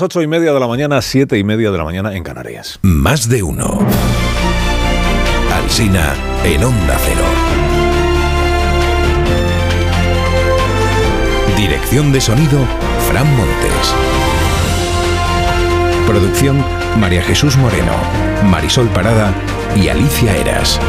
8 y media de la mañana, 7 y media de la mañana en Canarias. Más de uno. Alsina en Onda Cero. Dirección de sonido, Fran Montes. Producción, María Jesús Moreno, Marisol Parada y Alicia Eras.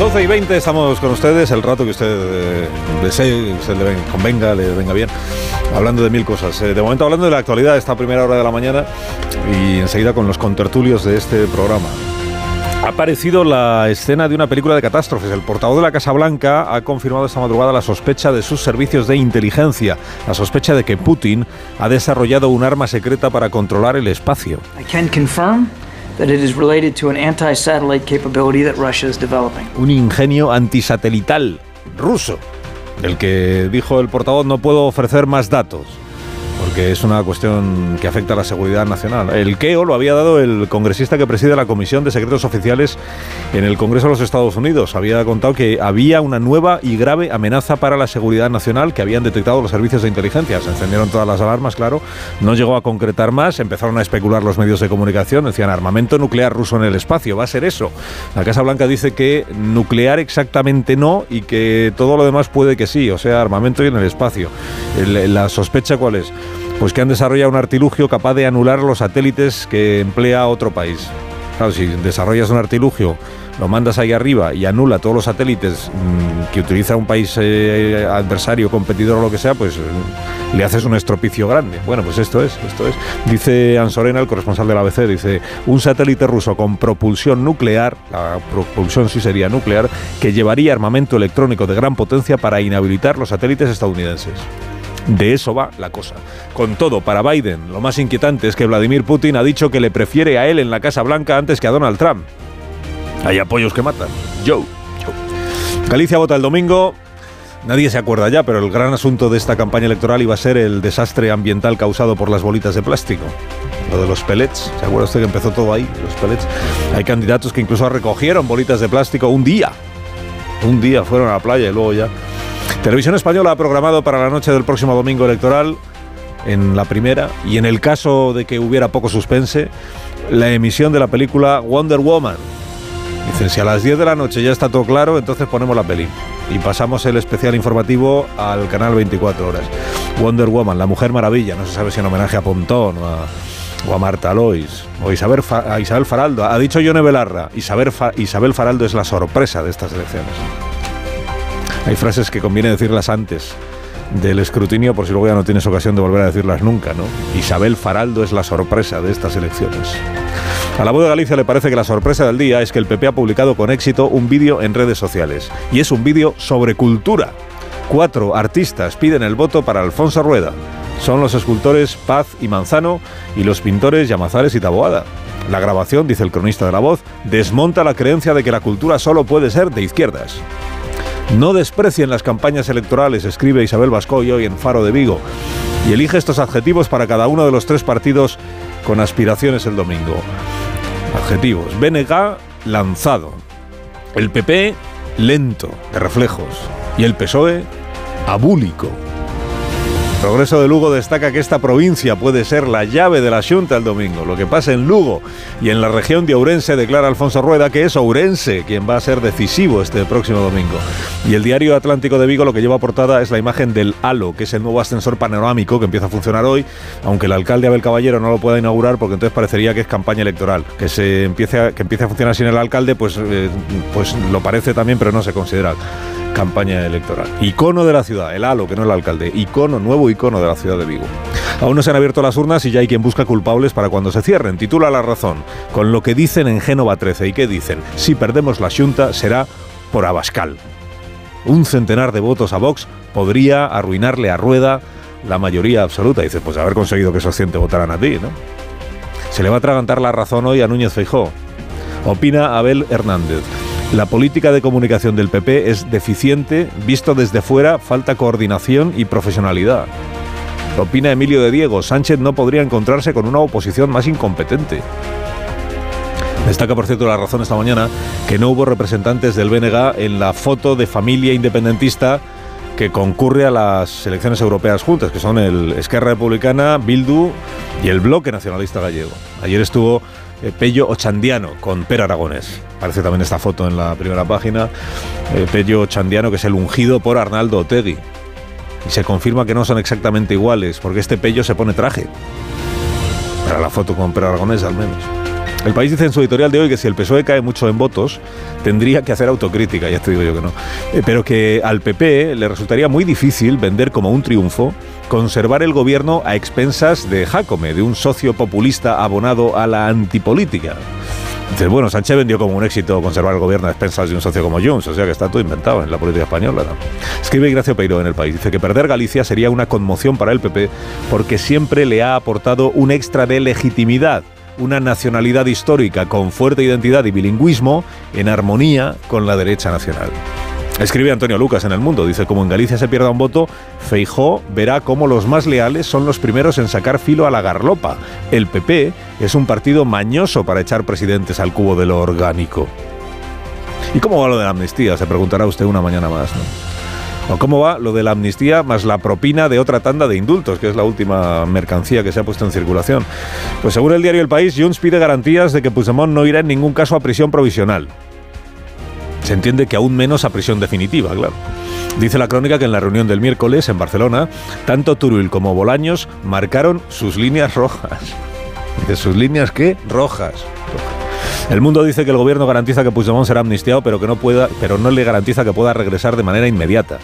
12 y 20 estamos con ustedes, el rato que usted eh, desee, usted le ven- convenga, le venga bien, hablando de mil cosas. Eh, de momento hablando de la actualidad, esta primera hora de la mañana y enseguida con los contertulios de este programa. Ha aparecido la escena de una película de catástrofes. El portavoz de la Casa Blanca ha confirmado esta madrugada la sospecha de sus servicios de inteligencia, la sospecha de que Putin ha desarrollado un arma secreta para controlar el espacio. I can confirm un ingenio antisatelital ruso, del que dijo el portavoz no puedo ofrecer más datos, porque es una cuestión que afecta a la seguridad nacional. El KEO lo había dado el congresista que preside la Comisión de Secretos Oficiales en el Congreso de los Estados Unidos. Había contado que había una nueva y grave amenaza para la seguridad nacional que habían detectado los servicios de inteligencia. Se encendieron todas las alarmas, claro. No llegó a concretar más. Empezaron a especular los medios de comunicación. Decían armamento nuclear ruso en el espacio. Va a ser eso. La Casa Blanca dice que nuclear exactamente no y que todo lo demás puede que sí. O sea, armamento y en el espacio. La sospecha cuál es? Pues que han desarrollado un artilugio capaz de anular los satélites que emplea otro país. Claro, si desarrollas un artilugio, lo mandas ahí arriba y anula todos los satélites mm, que utiliza un país eh, adversario, competidor o lo que sea, pues eh, le haces un estropicio grande. Bueno, pues esto es, esto es. Dice Ansorena, el corresponsal del ABC, dice, un satélite ruso con propulsión nuclear, la propulsión sí sería nuclear, que llevaría armamento electrónico de gran potencia para inhabilitar los satélites estadounidenses. De eso va la cosa. Con todo, para Biden, lo más inquietante es que Vladimir Putin ha dicho que le prefiere a él en la Casa Blanca antes que a Donald Trump. Hay apoyos que matan. Joe. Joe. Galicia vota el domingo. Nadie se acuerda ya, pero el gran asunto de esta campaña electoral iba a ser el desastre ambiental causado por las bolitas de plástico. Lo de los pellets. ¿Se acuerda usted que empezó todo ahí? Los pellets. Hay candidatos que incluso recogieron bolitas de plástico un día. Un día fueron a la playa y luego ya. Televisión Española ha programado para la noche del próximo domingo electoral, en la primera, y en el caso de que hubiera poco suspense, la emisión de la película Wonder Woman. Dicen, si a las 10 de la noche ya está todo claro, entonces ponemos la peli. Y pasamos el especial informativo al canal 24 horas. Wonder Woman, la Mujer Maravilla, no se sabe si en homenaje a Pontón o a, Marta Lois o Isabel, a Isabel Faraldo. Ha dicho Yone Belarra, Isabel, Isabel Faraldo es la sorpresa de estas elecciones. Hay frases que conviene decirlas antes del escrutinio por si luego ya no tienes ocasión de volver a decirlas nunca, ¿no? Isabel Faraldo es la sorpresa de estas elecciones. A la voz de Galicia le parece que la sorpresa del día es que el PP ha publicado con éxito un vídeo en redes sociales. Y es un vídeo sobre cultura. Cuatro artistas piden el voto para Alfonso Rueda. Son los escultores Paz y Manzano y los pintores Llamazares y Taboada. La grabación, dice el cronista de la voz, desmonta la creencia de que la cultura solo puede ser de izquierdas. No desprecien las campañas electorales, escribe Isabel Bascoy hoy en Faro de Vigo, y elige estos adjetivos para cada uno de los tres partidos con aspiraciones el domingo. Adjetivos. BNG, lanzado. El PP, lento, de reflejos. Y el PSOE, abúlico. Progreso de Lugo destaca que esta provincia puede ser la llave de la Junta el domingo. Lo que pasa en Lugo y en la región de Ourense declara Alfonso Rueda que es Ourense quien va a ser decisivo este próximo domingo. Y el diario Atlántico de Vigo lo que lleva a portada es la imagen del Halo, que es el nuevo ascensor panorámico que empieza a funcionar hoy, aunque el alcalde Abel Caballero no lo pueda inaugurar porque entonces parecería que es campaña electoral. Que se empiece a, que empiece a funcionar sin el alcalde, pues, eh, pues lo parece también, pero no se considera campaña electoral. Icono de la ciudad, el halo, que no el alcalde. Icono, nuevo icono de la ciudad de Vigo. Aún no se han abierto las urnas y ya hay quien busca culpables para cuando se cierren. Titula La Razón, con lo que dicen en Génova 13. ¿Y qué dicen? Si perdemos la Junta será por Abascal. Un centenar de votos a Vox podría arruinarle a Rueda la mayoría absoluta. Dice, pues haber conseguido que esos 100 te votaran a ti, ¿no? Se le va a atragantar la razón hoy a Núñez Feijó. Opina Abel Hernández. La política de comunicación del PP es deficiente, visto desde fuera, falta coordinación y profesionalidad. Opina Emilio de Diego, Sánchez no podría encontrarse con una oposición más incompetente. Destaca, por cierto, la razón esta mañana que no hubo representantes del BNG en la foto de familia independentista que concurre a las elecciones europeas juntas, que son el Esquerra Republicana, Bildu y el Bloque Nacionalista Gallego. Ayer estuvo eh, Pello Ochandiano con Per Aragonés. Aparece también esta foto en la primera página. Eh, Pello Ochandiano, que es el ungido por Arnaldo Otegui. Y se confirma que no son exactamente iguales, porque este Pello se pone traje. Para la foto con Per Aragonés, al menos. El país dice en su editorial de hoy que si el PSOE cae mucho en votos, tendría que hacer autocrítica, ya te digo yo que no. Eh, pero que al PP le resultaría muy difícil vender como un triunfo conservar el gobierno a expensas de Jacome, de un socio populista abonado a la antipolítica. Bueno, Sánchez vendió como un éxito conservar el gobierno a expensas de un socio como Junts, o sea que está todo inventado en la política española. Escribe Ignacio Peiro en El País, dice que perder Galicia sería una conmoción para el PP porque siempre le ha aportado un extra de legitimidad una nacionalidad histórica con fuerte identidad y bilingüismo en armonía con la derecha nacional. Escribe Antonio Lucas en El Mundo, dice, como en Galicia se pierda un voto, Feijó verá cómo los más leales son los primeros en sacar filo a la garlopa. El PP es un partido mañoso para echar presidentes al cubo de lo orgánico. ¿Y cómo va lo de la amnistía? Se preguntará usted una mañana más. ¿O cómo va lo de la amnistía más la propina de otra tanda de indultos, que es la última mercancía que se ha puesto en circulación? Pues según el diario El País, Junts pide garantías de que Puigdemont no irá en ningún caso a prisión provisional. Se entiende que aún menos a prisión definitiva, claro. Dice la crónica que en la reunión del miércoles en Barcelona, tanto Turull como Bolaños marcaron sus líneas rojas. ¿De sus líneas qué? Rojas. El mundo dice que el gobierno garantiza que Puigdemont será amnistiado, pero que no pueda, pero no le garantiza que pueda regresar de manera inmediata.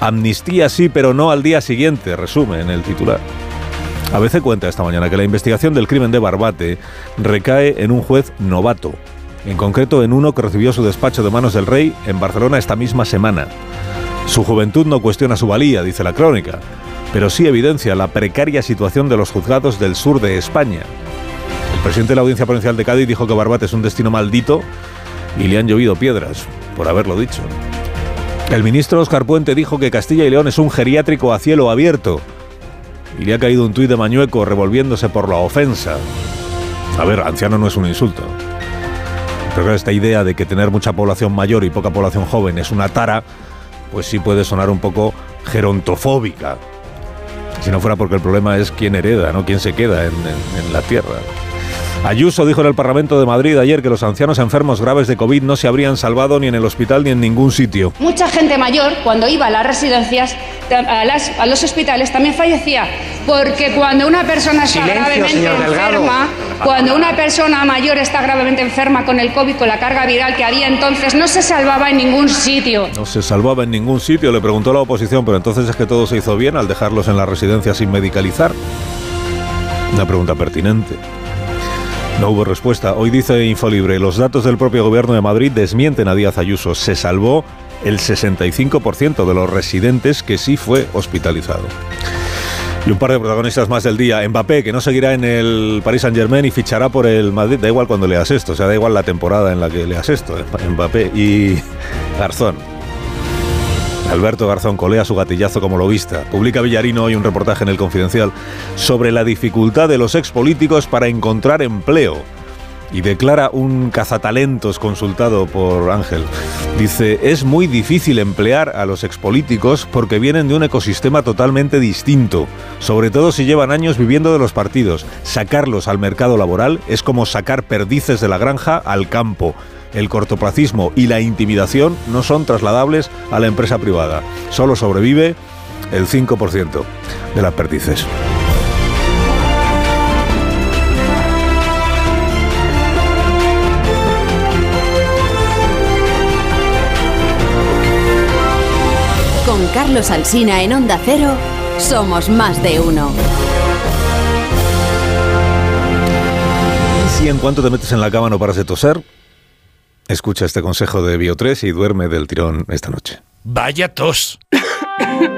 Amnistía sí, pero no al día siguiente, resume en el titular. A veces cuenta esta mañana que la investigación del crimen de Barbate recae en un juez novato, en concreto en uno que recibió su despacho de manos del rey en Barcelona esta misma semana. Su juventud no cuestiona su valía, dice la crónica, pero sí evidencia la precaria situación de los juzgados del sur de España. El presidente de la Audiencia Provincial de Cádiz dijo que Barbate es un destino maldito y le han llovido piedras por haberlo dicho. El ministro Oscar Puente dijo que Castilla y León es un geriátrico a cielo abierto. Y le ha caído un tuit de Mañueco revolviéndose por la ofensa. A ver, anciano no es un insulto. Pero esta idea de que tener mucha población mayor y poca población joven es una tara, pues sí puede sonar un poco gerontofóbica. Si no fuera porque el problema es quién hereda, no quién se queda en, en la tierra. Ayuso dijo en el Parlamento de Madrid ayer que los ancianos enfermos graves de COVID no se habrían salvado ni en el hospital ni en ningún sitio. Mucha gente mayor, cuando iba a las residencias, a, los hospitales, también fallecía. Porque cuando una persona está gravemente enferma, cuando una persona mayor está gravemente enferma con el COVID, con la carga viral que había entonces, no se salvaba en ningún sitio. No se salvaba en ningún sitio, le preguntó la oposición, pero entonces es que todo se hizo bien al dejarlos en la residencia sin medicalizar. Una pregunta pertinente. No hubo respuesta. Hoy dice Infolibre, los datos del propio gobierno de Madrid desmienten a Díaz Ayuso. Se salvó el 65% de los residentes que sí fue hospitalizado. Y un par de protagonistas más del día. Mbappé, que no seguirá en el Paris Saint Germain y fichará por el Madrid. Da igual cuando leas esto, o sea, da igual la temporada en la que leas esto. ¿eh? Mbappé y Garzón. Alberto Garzón colea su gatillazo como lobista. Publica Villarino hoy un reportaje en El Confidencial sobre la dificultad de los expolíticos para encontrar empleo. Y declara un cazatalentos consultado por Ángel. Dice, es muy difícil emplear a los expolíticos porque vienen de un ecosistema totalmente distinto, sobre todo si llevan años viviendo de los partidos. Sacarlos al mercado laboral es como sacar perdices de la granja al campo el cortoplacismo y la intimidación no son trasladables a la empresa privada. Solo sobrevive el 5% de las perdices. Con Carlos Alsina en Onda Cero, somos más de uno. ¿Y si en cuanto te metes en la cama no paras de toser? Escucha este consejo de Bio3 y duerme del tirón esta noche. Vaya tos.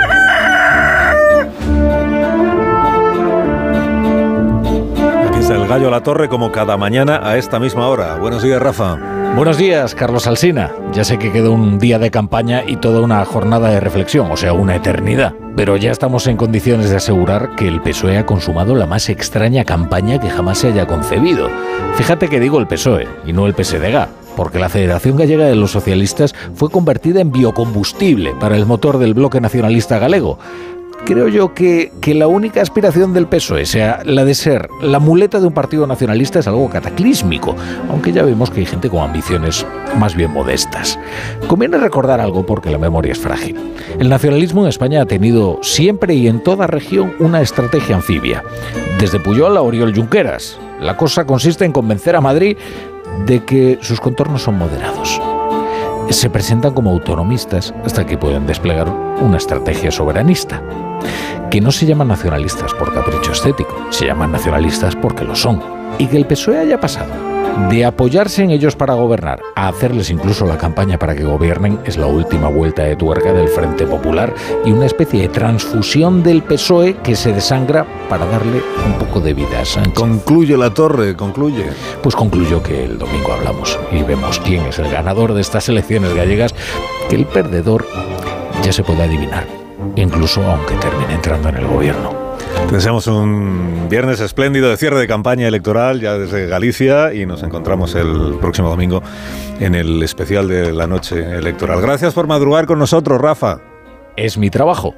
el gallo a la torre como cada mañana a esta misma hora. Buenos días, Rafa. Buenos días, Carlos Alsina. Ya sé que quedó un día de campaña y toda una jornada de reflexión, o sea, una eternidad. Pero ya estamos en condiciones de asegurar que el PSOE ha consumado la más extraña campaña que jamás se haya concebido. Fíjate que digo el PSOE y no el PSDG, porque la Federación Gallega de los Socialistas fue convertida en biocombustible para el motor del bloque nacionalista galego creo yo que, que, la única aspiración del PSOE sea la de ser la muleta de un partido nacionalista es algo cataclísmico, aunque ya vemos que hay gente con ambiciones más bien modestas. Conviene recordar algo porque la memoria es frágil. El nacionalismo en España ha tenido siempre y en toda región una estrategia anfibia. Desde Puyol a Oriol Junqueras. La cosa consiste en convencer a Madrid de que sus contornos son moderados se presentan como autonomistas hasta que pueden desplegar una estrategia soberanista, que no se llaman nacionalistas por capricho estético, se llaman nacionalistas porque lo son, y que el PSOE haya pasado de apoyarse en ellos para gobernar a hacerles incluso la campaña para que gobiernen es la última vuelta de tuerca del Frente Popular y una especie de transfusión del PSOE que se desangra para darle un poco de vida a Sánchez. Concluye la torre, concluye. Pues concluyo que el domingo hablamos y vemos quién es el ganador de estas elecciones gallegas, que el perdedor ya se puede adivinar, incluso aunque termine entrando en el gobierno. Te deseamos un viernes espléndido de cierre de campaña electoral ya desde Galicia y nos encontramos el próximo domingo en el especial de la noche electoral. Gracias por madrugar con nosotros, Rafa. Es mi trabajo.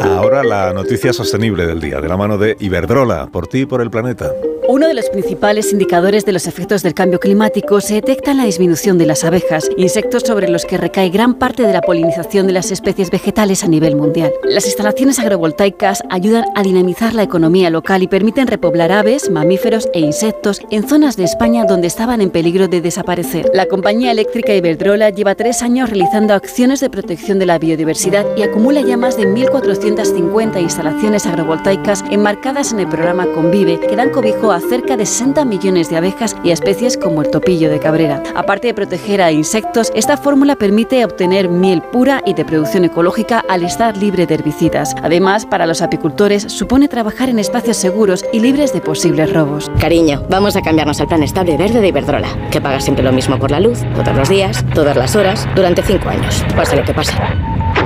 Ahora la noticia sostenible del día, de la mano de Iberdrola, por ti y por el planeta. Uno de los principales indicadores de los efectos del cambio climático se detecta en la disminución de las abejas, insectos sobre los que recae gran parte de la polinización de las especies vegetales a nivel mundial. Las instalaciones agrovoltaicas ayudan a dinamizar la economía local y permiten repoblar aves, mamíferos e insectos en zonas de España donde estaban en peligro de desaparecer. La compañía eléctrica Iberdrola lleva tres años realizando acciones de protección de la biodiversidad y acumula ya más de 1.450 instalaciones agrovoltaicas enmarcadas en el programa Convive, que dan cobijo a cerca de 60 millones de abejas y especies como el topillo de cabrera. Aparte de proteger a insectos, esta fórmula permite obtener miel pura y de producción ecológica al estar libre de herbicidas. Además, para los apicultores supone trabajar en espacios seguros y libres de posibles robos. Cariño, vamos a cambiarnos al plan estable verde de Iberdrola, que paga siempre lo mismo por la luz, todos los días, todas las horas, durante cinco años, pase lo que pase.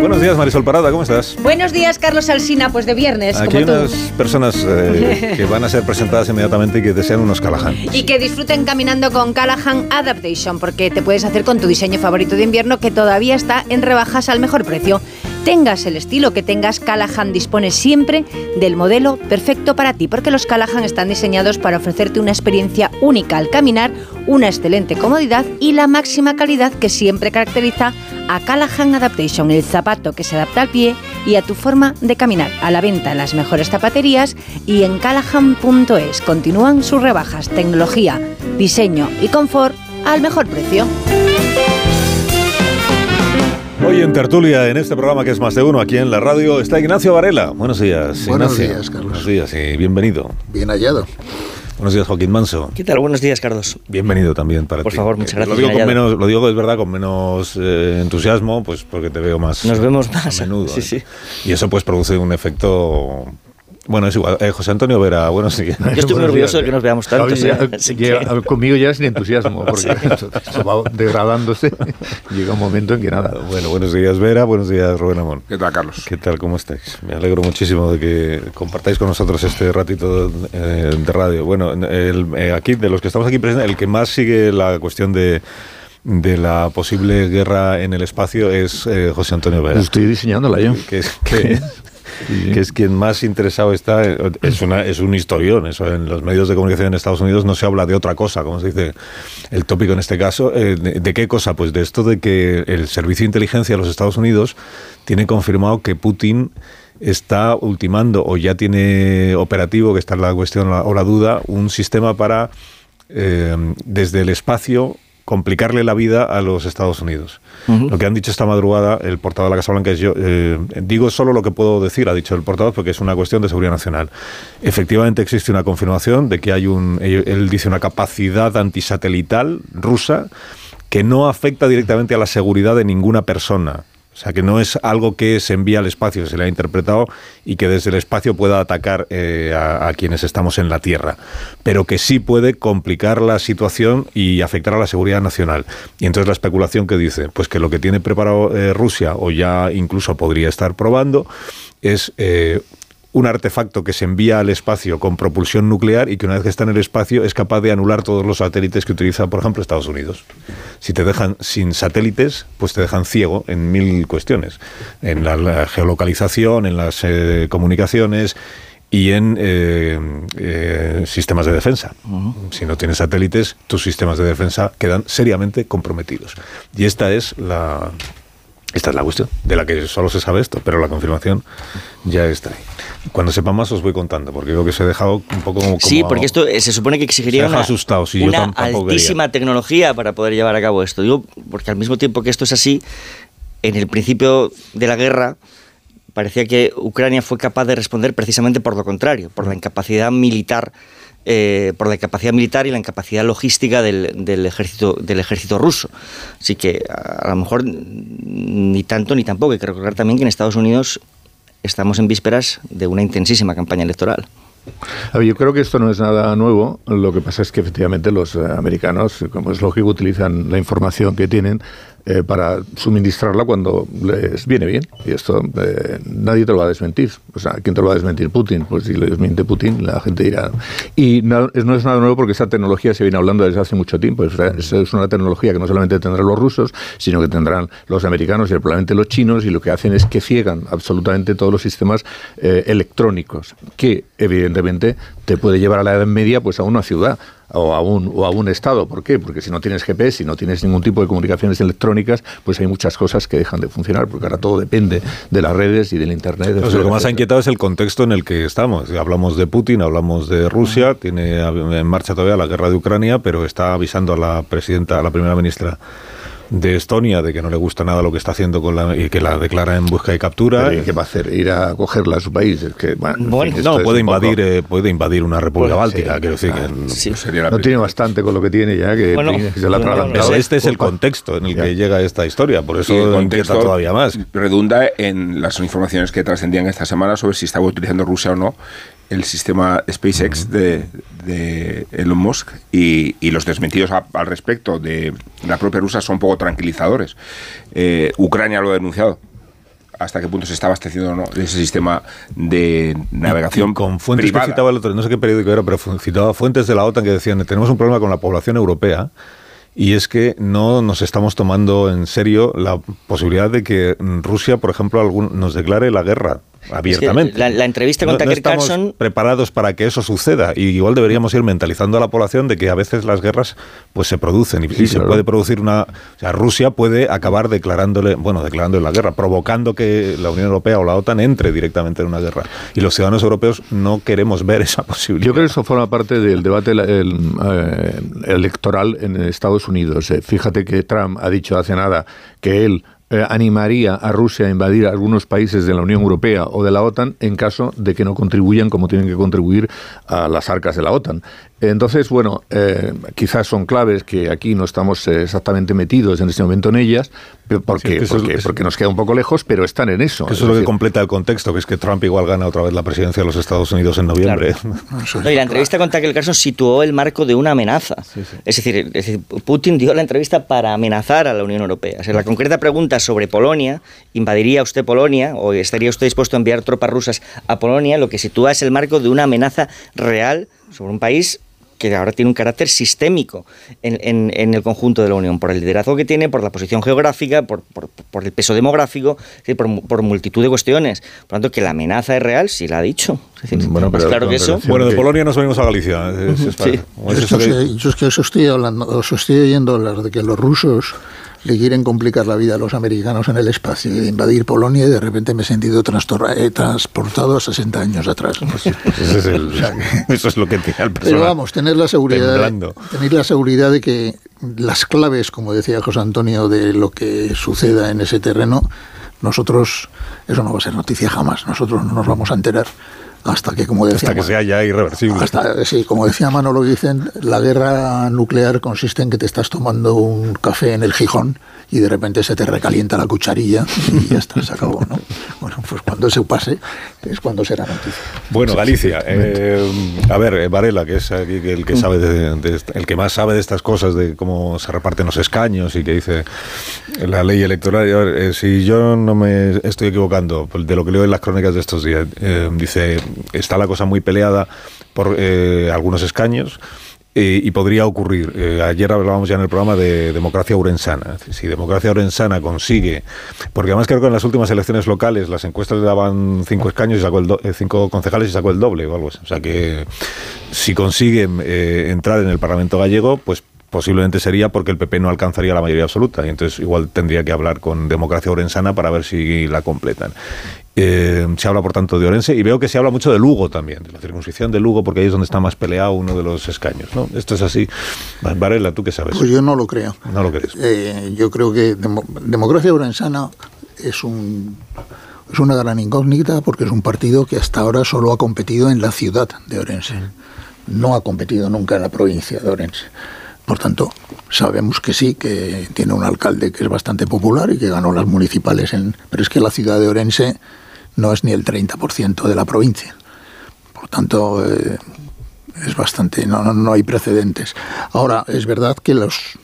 Buenos días, Marisol Parada, ¿cómo estás? Buenos días, Carlos Alsina, pues de viernes. Aquí hay unas personas eh, que van a ser presentadas inmediatamente y que desean unos Callahan. Y que disfruten caminando con Callahan Adaptation, porque te puedes hacer con tu diseño favorito de invierno que todavía está en rebajas al mejor precio. Tengas el estilo que tengas, Callahan dispone siempre del modelo perfecto para ti, porque los Callahan están diseñados para ofrecerte una experiencia única al caminar, una excelente comodidad y la máxima calidad que siempre caracteriza a Callahan Adaptation, el zapato que se adapta al pie y a tu forma de caminar. A la venta en las mejores zapaterías y en callahan.es. Continúan sus rebajas, tecnología, diseño y confort al mejor precio. Hoy en Tertulia, en este programa que es más de uno, aquí en la radio, está Ignacio Varela. Buenos días. Buenos Ignacio. días, Carlos. Buenos días y bienvenido. Bien hallado. Buenos días, Joaquín Manso. ¿Qué tal? Buenos días, Carlos. Bienvenido también para Por ti. favor, muchas Eh, gracias. Lo digo, con menos, lo digo, es verdad, con menos eh, entusiasmo, pues porque te veo más. Nos vemos más. a menudo. Sí, ¿eh? sí. Y eso pues produce un efecto. Bueno, es igual. Eh, José Antonio Vera, buenos días. Yo estoy muy orgulloso de que nos veamos tanto. Que- conmigo ya sin entusiasmo, porque esto, esto va degradándose. Llega un momento en que nada. Bueno, buenos días Vera, buenos días Rubén Amón. ¿Qué tal, Carlos? ¿Qué tal? ¿Cómo estáis? Me alegro muchísimo de que compartáis con nosotros este ratito eh, de radio. Bueno, el- eh, aquí, de los que estamos aquí presentes, el que más sigue la cuestión de de la posible guerra en el espacio es eh, José Antonio Vera. Estoy diseñándola yo. Que es, que, es quien más interesado está. Es, una, es un historión. Eso en los medios de comunicación en Estados Unidos no se habla de otra cosa, como se dice el tópico en este caso. Eh, de, qué cosa? Pues de esto de que el Servicio de Inteligencia de los Estados Unidos tiene confirmado que Putin está ultimando o ya tiene operativo, que está la cuestión o la duda, un sistema para eh, desde el espacio complicarle la vida a los Estados Unidos. Lo que han dicho esta madrugada el portavoz de la Casa Blanca es yo, eh, digo solo lo que puedo decir, ha dicho el portavoz, porque es una cuestión de seguridad nacional. Efectivamente existe una confirmación de que hay un, él, él dice una capacidad antisatelital rusa que no afecta directamente a la seguridad de ninguna persona. O sea, que no es algo que se envía al espacio, se le ha interpretado y que desde el espacio pueda atacar eh, a, a, quienes estamos en la Tierra, pero que sí puede complicar la situación y afectar a la seguridad nacional. Y entonces la especulación que dice, pues que lo que tiene preparado eh, Rusia, o ya incluso podría estar probando, es eh, un artefacto que se envía al espacio con propulsión nuclear y que una vez que está en el espacio es capaz de anular todos los satélites que utiliza, por ejemplo, Estados Unidos. Si te dejan sin satélites, pues te dejan ciego en mil cuestiones, en la, la geolocalización, en las eh, comunicaciones y en eh, eh, sistemas de defensa. Uh -huh. Si no tienes satélites, tus sistemas de defensa quedan seriamente comprometidos. Y esta es la, esta es la cuestión, de la que solo se sabe esto, pero la confirmación ya está ahí. Cuando sepa más os voy contando, porque creo que se ha dejado un poco como... Sí, porque esto eh, se supone que exigiría una, asustado, si una altísima tecnología para poder llevar a cabo esto. Digo, porque al mismo tiempo que esto es así, en el principio de la guerra parecía que Ucrania fue capaz de responder precisamente por lo contrario, por la incapacidad militar eh, por la incapacidad militar y la incapacidad logística del, del, ejército, del ejército ruso. Así que a, lo mejor ni tanto ni tampoco. Hay que recordar también que en Estados Unidos estamos en vísperas de una intensísima campaña electoral. A ver, yo creo que esto no es nada nuevo. Lo que pasa es que efectivamente los americanos, como es lógico, utilizan la información que tienen eh, para suministrarla cuando les viene bien. Y esto eh, nadie te lo va a desmentir. O sea, ¿quién te lo va a desmentir? Putin. Pues si le desmiente Putin, la gente dirá. Y no, no es nada nuevo porque esa tecnología se viene hablando desde hace mucho tiempo. Es, es una tecnología que no solamente tendrán los rusos, sino que tendrán los americanos y probablemente los chinos. Y lo que hacen es que ciegan absolutamente todos los sistemas eh, electrónicos, que evidentemente te puede llevar a la Edad Media pues a una ciudad o a, un, o a un estado. ¿Por qué? Porque si no tienes GPS, si no tienes ningún tipo de comunicaciones electrónicas, pues hay muchas cosas que dejan de funcionar, porque ahora todo depende de las redes y del Internet. Pues lo que más ha inquietado es el contexto en el que estamos. Hablamos de Putin, hablamos de Rusia, uh -huh. tiene en marcha todavía la guerra de Ucrania, pero está avisando a la presidenta, a la primera ministra de Estonia de que no le gusta nada lo que está haciendo con la y que la declara en busca y captura. Pero ¿y ¿Qué va a hacer? Ir a cogerla a su país. Es que, bueno, bueno, no, puede invadir, poco... eh, puede invadir una república bueno, báltica. Sí, quiero decir ah, que sí, no, no tiene bastante con lo que tiene ya, que, bueno, que se la no, no, Este es el contexto en el que ya. llega esta historia, por eso el todavía más. Redunda en las informaciones que trascendían esta semana sobre si estaba utilizando Rusia o no el sistema SpaceX de, de Elon Musk y, y los desmentidos a, al respecto de la propia Rusia son poco tranquilizadores. Eh, Ucrania lo ha denunciado. Hasta qué punto se está abasteciendo o no de ese sistema de navegación y con fuentes privada. que citaba el otro, no sé qué periódico era, pero citaba fuentes de la OTAN que decían tenemos un problema con la población europea y es que no nos estamos tomando en serio la posibilidad de que Rusia, por ejemplo, algún, nos declare la guerra abiertamente. Es que la, la, entrevista con no, Tucker no estamos Carlson preparados para que eso suceda y igual deberíamos ir mentalizando a la población de que a veces las guerras pues se producen y, Sí, y se puede producir una o sea Rusia puede acabar declarándole bueno declarándole la guerra provocando que la Unión Europea o la OTAN entre directamente en una guerra y los ciudadanos europeos no queremos ver esa posibilidad Yo creo que eso forma parte del debate el, el, eh, electoral en Estados Unidos. Eh, fíjate que Trump ha dicho hace nada que él eh, animaría a Rusia a invadir algunos países de la Unión Europea o de la OTAN en caso de que no contribuyan como tienen que contribuir a las arcas de la OTAN. Entonces, bueno, eh, quizás son claves que aquí no estamos eh, exactamente metidos en este momento en ellas, porque, porque, nos queda un poco lejos, pero están en eso. eso es, lo que completa el contexto, que es que Trump igual gana otra vez la presidencia de los Estados Unidos en noviembre. y la entrevista con Tucker Carlson situó el marco de una amenaza. Es, decir, Putin dio la entrevista para amenazar a la Unión Europea. O la concreta pregunta sobre Polonia, ¿invadiría usted Polonia o estaría usted dispuesto a enviar tropas rusas a Polonia? Lo que sitúa es el marco de una amenaza real sobre un país que ahora tiene un carácter sistémico en, el conjunto de la Unión, por el liderazgo que tiene, por la posición geográfica, por, el peso demográfico, por, multitud de cuestiones. Por lo tanto, que la amenaza es real, sí la ha dicho. bueno, pero, claro que eso. Bueno, de Polonia nos venimos a Galicia. yo es que os estoy, hablando, os estoy oyendo hablar de que los rusos le quieren complicar la vida a los americanos en el espacio y invadir Polonia y de repente me he sentido eh, transportado a 60 años atrás. Pues eso es lo que tiene el Pero vamos, tener la seguridad, tener la seguridad de que las claves, como decía José Antonio, de lo que suceda en ese terreno, nosotros, eso no va a ser noticia jamás, nosotros no nos vamos a enterar hasta que, como decía... Hasta que sea ya irreversible. Hasta, sí, como decía Manolo, dicen, la guerra nuclear consiste en que te estás tomando un café en el Gijón y de repente se te recalienta la cucharilla y ya está, se acabó, ¿no? Bueno, pues cuando se pase es cuando será noticia. Bueno, Galicia, eh, a ver, eh, Varela, que es el que sabe de, el que más sabe de estas cosas, de cómo se reparten los escaños y que dice la ley electoral. Eh, si yo no me estoy equivocando de lo que leo en las crónicas de estos días, dice está la cosa muy peleada por algunos escaños eh, y podría ocurrir. Eh, ayer hablábamos ya en el programa de democracia urensana. Si democracia urensana consigue, porque además creo que en las últimas elecciones locales las encuestas le daban cinco escaños y sacó el eh, cinco concejales y sacó el doble o algo. O sea que si consiguen entrar en el Parlamento gallego, pues posiblemente sería porque el PP no alcanzaría la mayoría absoluta y entonces igual tendría que hablar con Democracia Orensana para ver si la completan. Eh, se habla por tanto de Orense y veo que se habla mucho de Lugo también, de la circunscripción de Lugo, porque ahí es donde está más peleado uno de los escaños. ¿no? Esto es así. Varela, ¿tú qué sabes? Pues yo no lo creo. No lo crees. Eh, yo creo que Democracia Orensana es un es una gran incógnita porque es un partido que hasta ahora solo ha competido en la ciudad de Orense. No ha competido nunca en la provincia de Orense. Por tanto, sabemos que sí, que tiene un alcalde que es bastante popular y que ganó las municipales. En, pero es que la ciudad de Orense no es ni el 30% de la provincia. Por tanto, eh, es bastante, no, no, hay precedentes. Ahora, es verdad que los,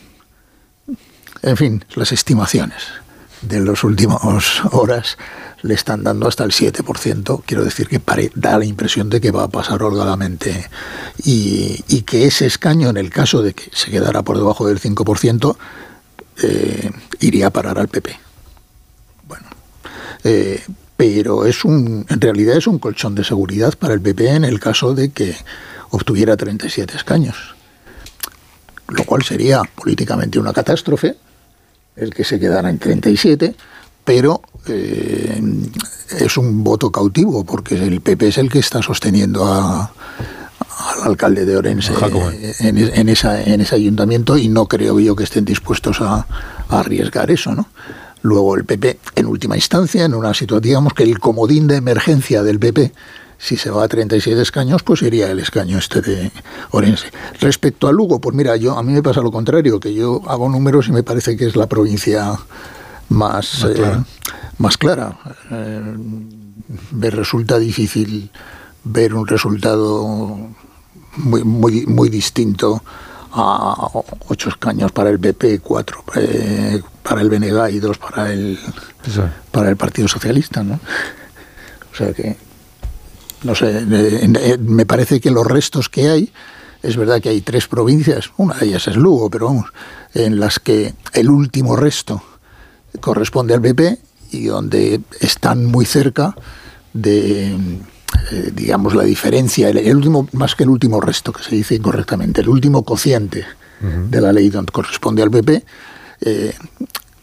en fin, las estimaciones de las últimas horas le están dando hasta el 7%. Quiero decir que da la impresión de que va a pasar holgadamente y, que ese escaño, en el caso de que se quedara por debajo del 5%, eh, iría a parar al PP. Bueno, eh, pero es un, en realidad es un colchón de seguridad para el PP en el caso de que obtuviera 37 escaños, lo cual sería políticamente una catástrofe, el que se quedara en 37, pero eh, es un voto cautivo, porque el PP es el que está sosteniendo al alcalde de Orense en, esa, en ese ayuntamiento y no creo yo que estén dispuestos a, arriesgar eso, ¿no? Luego el PP, en última instancia, en una situación, digamos que el comodín de emergencia del PP, si se va a 37 escaños, pues sería el escaño este de Orense. Respecto a Lugo, pues mira, yo a mí me pasa lo contrario, que yo hago números y me parece que es la provincia más, más clara. Eh, eh, me resulta difícil ver un resultado muy, muy, muy distinto a ocho escaños para el BP, cuatro eh, para el BNG y dos para el para el Partido Socialista, ¿no? O sea que no sé, me parece que los restos que hay es verdad que hay tres provincias, una de ellas es Lugo, pero vamos, en las que el último resto corresponde al BP y donde están muy cerca de, eh, digamos, la diferencia, el, último, más que el último resto, que se dice incorrectamente, el último cociente de la ley donde corresponde al BP, eh,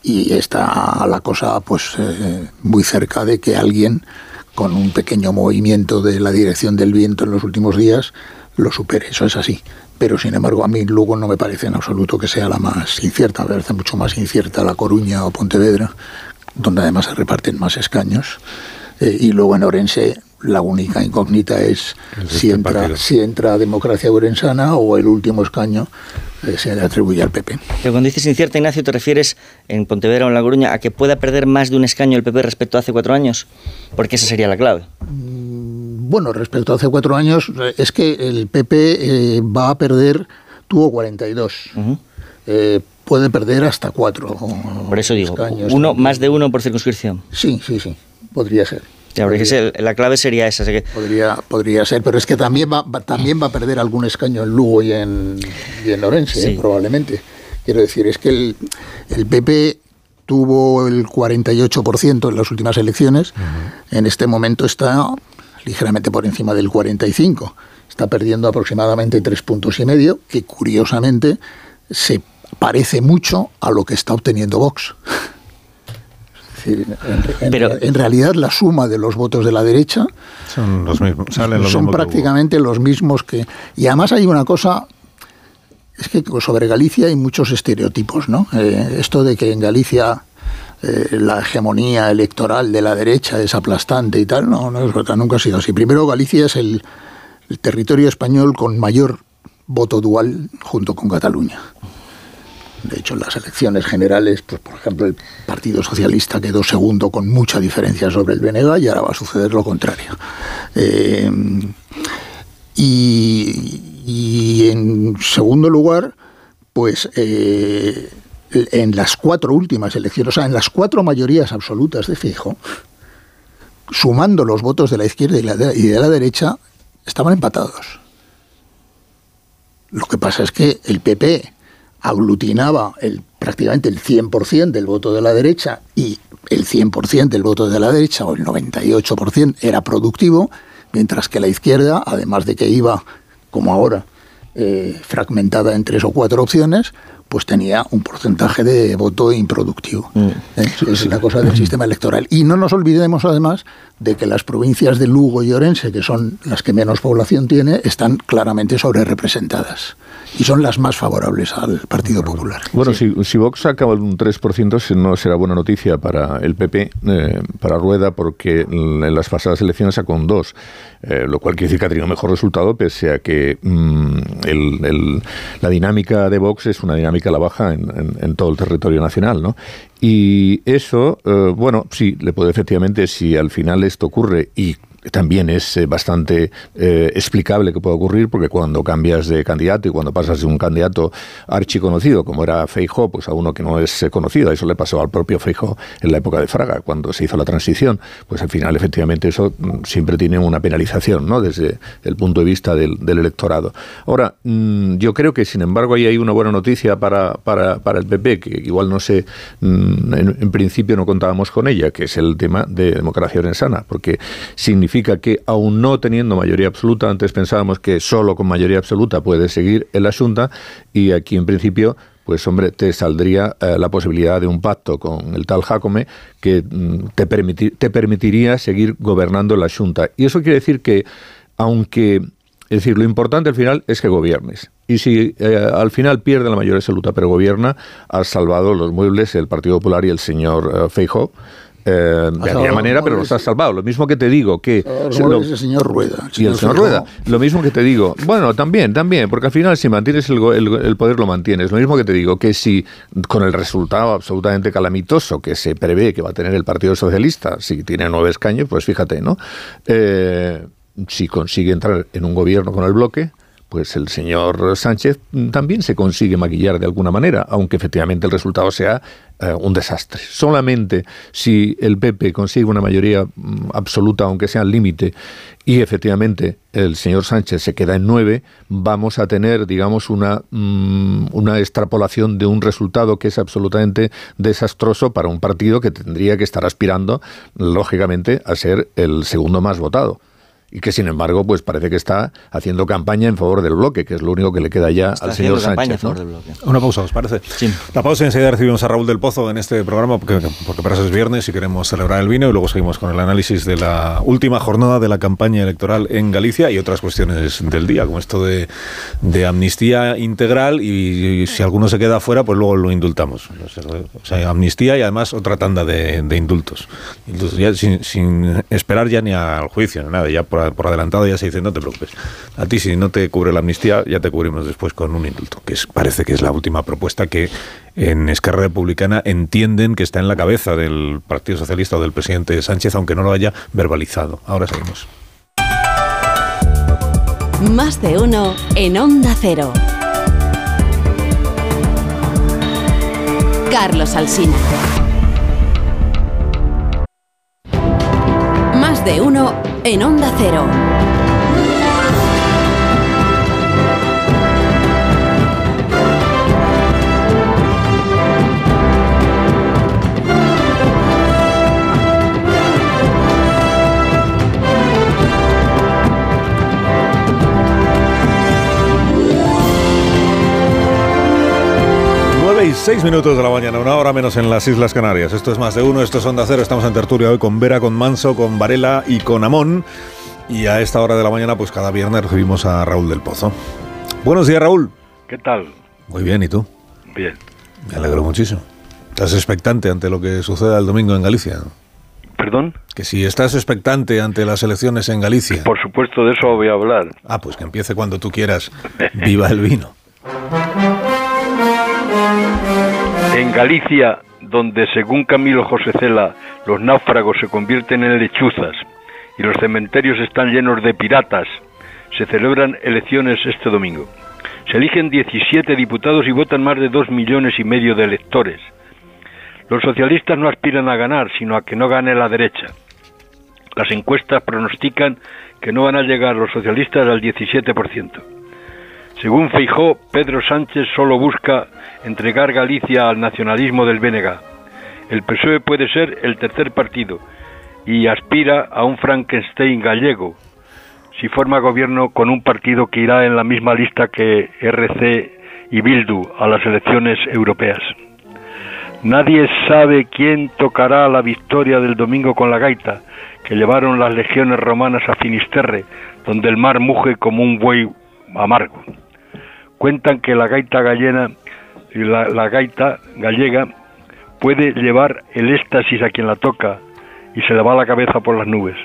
y está la cosa pues eh, muy cerca de que alguien con un pequeño movimiento de la dirección del viento en los últimos días lo supere, eso es así. Pero sin embargo a mí Lugo no me parece en absoluto que sea la más incierta, me parece mucho más incierta La Coruña o Pontevedra donde además se reparten más escaños. Eh, y luego en Orense la única incógnita es, si, este entra, si entra democracia orensana o el último escaño eh, se le atribuye al PP. Pero cuando dices incierta, Ignacio, ¿te refieres en Pontevedra o en La Coruña a que pueda perder más de un escaño el PP respecto a hace cuatro años? Porque esa sería la clave. Mm, bueno, respecto a hace cuatro años, eh, es que el PP va a perder, tuvo 42. puede perder hasta cuatro. Por eso digo, uno, más de uno por circunscripción. Sí, sí, sí, podría ser la clave sería esa. Que... Podría, podría ser, pero es que también va, también va a perder algún escaño en Lugo y en, y en Orense, eh, probablemente. Quiero decir, es que el, el PP tuvo el 48% en las últimas elecciones, en este momento está ligeramente por encima del 45%. Está perdiendo aproximadamente tres puntos y medio, que curiosamente se parece mucho a lo que está obteniendo Vox en, Pero, en realidad la suma de los votos de la derecha son los mismos, son prácticamente los mismos que... Y además hay una cosa es que sobre Galicia hay muchos estereotipos, ¿no? Eh, esto de que en Galicia eh, la hegemonía electoral de la derecha es aplastante y tal, no, no es verdad, nunca ha sido así. Primero, Galicia es el territorio español con mayor voto dual junto con Cataluña. De hecho, en las elecciones generales, pues, por ejemplo, el Partido Socialista quedó segundo con mucha diferencia sobre el BNG y ahora va a suceder lo contrario. Eh, y, en segundo lugar, pues eh, en las cuatro últimas elecciones, o sea, en las cuatro mayorías absolutas de Fijo, sumando los votos de la izquierda y, y de la derecha, estaban empatados. Lo que pasa es que el PP aglutinaba el, prácticamente el 100% del voto de la derecha y el 100% del voto de la derecha o el 98% era productivo, mientras que la izquierda, además de que iba, como ahora, eh, fragmentada en tres o cuatro opciones, pues tenía un porcentaje de voto improductivo. Mm. ¿Eh? Es la cosa del sistema electoral. Y no nos olvidemos además de que las provincias de Lugo y Orense, que son las que menos población tiene, están claramente sobre representadas y son las más favorables al Partido Popular. Bueno, si, si, Vox acaba un 3%, no será buena noticia para el PP, eh, para Rueda, porque en las pasadas elecciones sacó un 2, eh, lo cual quiere decir que ha tenido mejor resultado, pese a que mm, la dinámica de Vox es una dinámica a la baja en, todo el territorio nacional, ¿no? Y eso, eh, bueno, sí, le puede efectivamente, si al final esto ocurre y también es eh, bastante eh, explicable que pueda ocurrir, porque cuando cambias de candidato y cuando pasas de un candidato archiconocido, como era Feijó, pues a uno que no es eh, conocido, eso le pasó al propio Feijó en la época de Fraga, cuando se hizo la transición, pues al final efectivamente eso mm, siempre tiene una penalización, ¿no? Desde el punto de vista del, electorado. Ahora, mm, yo creo que sin embargo ahí hay una buena noticia para, para, para el PP, que igual no sé, mm, en, en principio no contábamos con ella, que es el tema de democracia orensana, porque significa que, aún no teniendo mayoría absoluta, antes pensábamos que solo con mayoría absoluta puede seguir el asunto, y aquí en principio pues hombre, te saldría eh, la posibilidad de un pacto con el tal Jacome que mm, te, te permitiría seguir gobernando la Junta. Y eso quiere decir que, aunque, es decir, lo importante al final es que gobiernes. Y si eh, al final pierde la mayoría absoluta pero gobierna, has salvado los muebles el Partido Popular y el señor uh, eh, de alguna manera, pero los has salvado. Lo mismo que te digo que... Lo, el señor Rueda. y el señor Rueda. Lo mismo que te digo. Bueno, también, también, porque al final si mantienes el, el, poder lo mantienes. Lo mismo que te digo que si con el resultado absolutamente calamitoso que se prevé que va a tener el Partido Socialista, si tiene nueve escaños, pues fíjate, ¿no? Eh, si consigue entrar en un gobierno con el bloque, pues el señor Sánchez también se consigue maquillar de alguna manera, aunque efectivamente el resultado sea eh, un desastre. Solamente si el PP consigue una mayoría mm, absoluta, aunque sea al límite, y efectivamente el señor Sánchez se queda en nueve, vamos a tener, digamos, una, mm, una extrapolación de un resultado que es absolutamente desastroso para un partido que tendría que estar aspirando, lógicamente, a ser el segundo más votado y que sin embargo pues parece que está haciendo campaña en favor del bloque, que es lo único que le queda ya al señor Sánchez. Una pausa, ¿os parece? Sí. La pausa y enseguida recibimos a Raúl del Pozo en este programa porque, porque para eso es viernes y queremos celebrar el vino y luego seguimos con el análisis de la última jornada de la campaña electoral en Galicia y otras cuestiones del día, como esto de, de amnistía integral y, si alguno se queda fuera, pues luego lo indultamos. O sea, amnistía y además otra tanda de, indultos. ya sin, sin, esperar ya ni al juicio, ni nada, ya por por, adelantado ya se dice, no te preocupes. A ti si no te cubre la amnistía, ya te cubrimos después con un indulto, que parece que es la última propuesta que en Esquerra Republicana entienden que está en la cabeza del Partido Socialista o del presidente Sánchez, aunque no lo haya verbalizado. Ahora seguimos. Más de uno en Onda Cero. Carlos Alsina. Más de uno en Onda Cero. 9 y 6 minutos de la mañana, una hora menos en las Islas Canarias. Esto es más de uno, esto es Onda Cero. Estamos en tertulia hoy con Vera, con Manso, con Varela y con Amón. Y a esta hora de la mañana, pues cada viernes recibimos a Raúl del Pozo. Buenos días, Raúl. ¿Qué tal? Muy bien, ¿y tú? Bien. Me alegro muchísimo. ¿Estás expectante ante lo que suceda el domingo en Galicia? ¿Perdón? Que si estás expectante ante las elecciones en Galicia. Por supuesto, de eso voy a hablar. Ah, pues que empiece cuando tú quieras. Viva el vino. En Galicia, donde según Camilo José Cela, los náufragos se convierten en lechuzas y los cementerios están llenos de piratas, se celebran elecciones este domingo. Se eligen 17 diputados y votan más de 2 millones y medio de electores. Los socialistas no aspiran a ganar, sino a que no gane la derecha. Las encuestas pronostican que no van a llegar los socialistas al 17%. Según Feijó, Pedro Sánchez solo busca entregar Galicia al nacionalismo del Bénega. El PSOE puede ser el tercer partido y aspira a un Frankenstein gallego si forma gobierno con un partido que irá en la misma lista que RC y Bildu a las elecciones europeas. Nadie sabe quién tocará la victoria del domingo con la gaita que llevaron las legiones romanas a Finisterre, donde el mar muge como un buey amargo. Cuentan que la gaita gallena, la, gaita gallega puede llevar el éxtasis a quien la toca y se le va la cabeza por las nubes.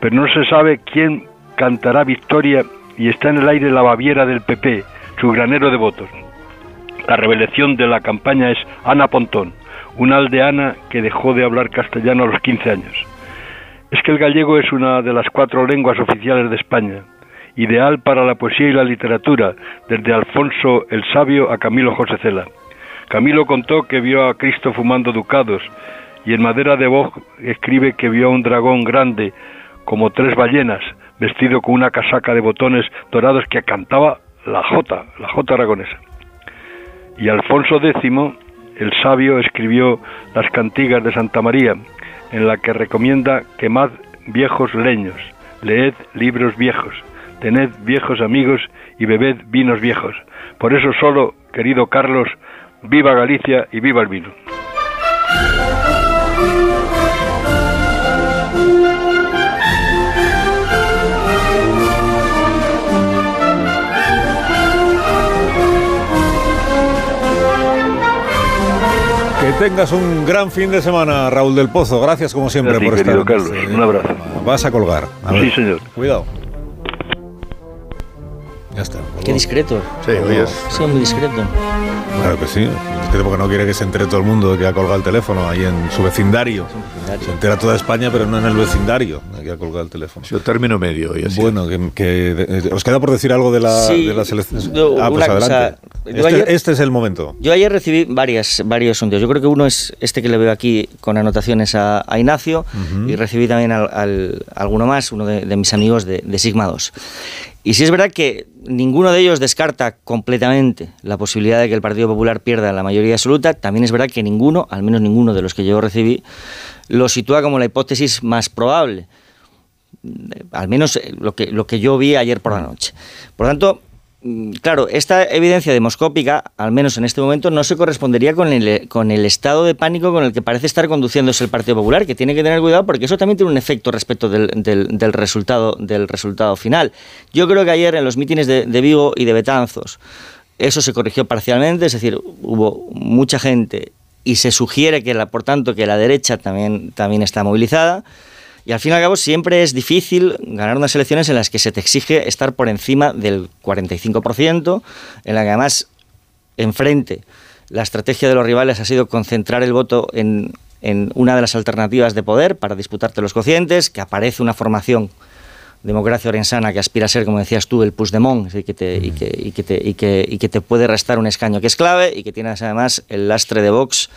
Pero no se sabe quién cantará victoria y está en el aire la Baviera del PP, su granero de votos. La revelación de la campaña es Ana Pontón, una aldeana que dejó de hablar castellano a los 15 años. Es que el gallego es una de las cuatro lenguas oficiales de España ideal para la poesía y la literatura, desde Alfonso el Sabio a Camilo José Cela. Camilo contó que vio a Cristo fumando ducados y en madera de boj escribe que vio a un dragón grande como tres ballenas, vestido con una casaca de botones dorados que cantaba la jota, la jota aragonesa. Y Alfonso X, el sabio, escribió las cantigas de Santa María, en la que recomienda quemad viejos leños, leed libros viejos, tened viejos amigos y bebed vinos viejos. Por eso solo, querido Carlos, viva Galicia y viva el vino. Que tengas un gran fin de semana, Raúl del Pozo. Gracias como siempre por estar. Carlos, un abrazo. Vas a colgar. sí, señor. Cuidado. Ya está. Qué discreto. Sí, oyes. Sí, muy discreto. Claro que sí. Discreto porque no quiere que se entere todo el mundo de que ha colgado el teléfono ahí en su vecindario. Se entera toda España, pero no en el vecindario de que ha colgado el teléfono. Yo término medio. Y así. Bueno, que, ¿os queda por decir algo de la, Sí, de la selección? ah, pues una adelante. cosa, este, ayer- este es el momento. Yo ayer recibí varias, varios sondeos. Yo creo que uno es este que le veo aquí con anotaciones a, a Ignacio Ujú. y recibí también al, al- alguno más, uno de, de mis amigos de, de Sigma 2. Y sí es verdad que ninguno de ellos descarta completamente la posibilidad de que el Partido Popular pierda la mayoría absoluta. También es verdad que ninguno, al menos ninguno de los que yo recibí, lo sitúa como la hipótesis más probable. al menos lo que, lo que yo vi ayer por la noche. Por lo tanto, claro, esta evidencia demoscópica, al menos en este momento, no se correspondería con el, con el estado de pánico con el que parece estar conduciéndose el Partido Popular, que tiene que tener cuidado porque eso también tiene un efecto respecto del, del, resultado, del resultado final. Yo creo que ayer en los mítines de, de Vigo y de Betanzos, eso se corrigió parcialmente, es decir, hubo mucha gente y se sugiere que, la, por tanto, que la derecha también, también está movilizada. Y al fin y al cabo siempre es difícil ganar unas elecciones en las que se te exige estar por encima del 45%, en la que además enfrente la estrategia de los rivales ha sido concentrar el voto en, en una de las alternativas de poder para disputarte los cocientes, que aparece una formación democracia orensana que aspira a ser, como decías tú, el Puigdemont y que te, y que, y que te, y que, y que te puede restar un escaño que es clave y que tienes además el lastre de Vox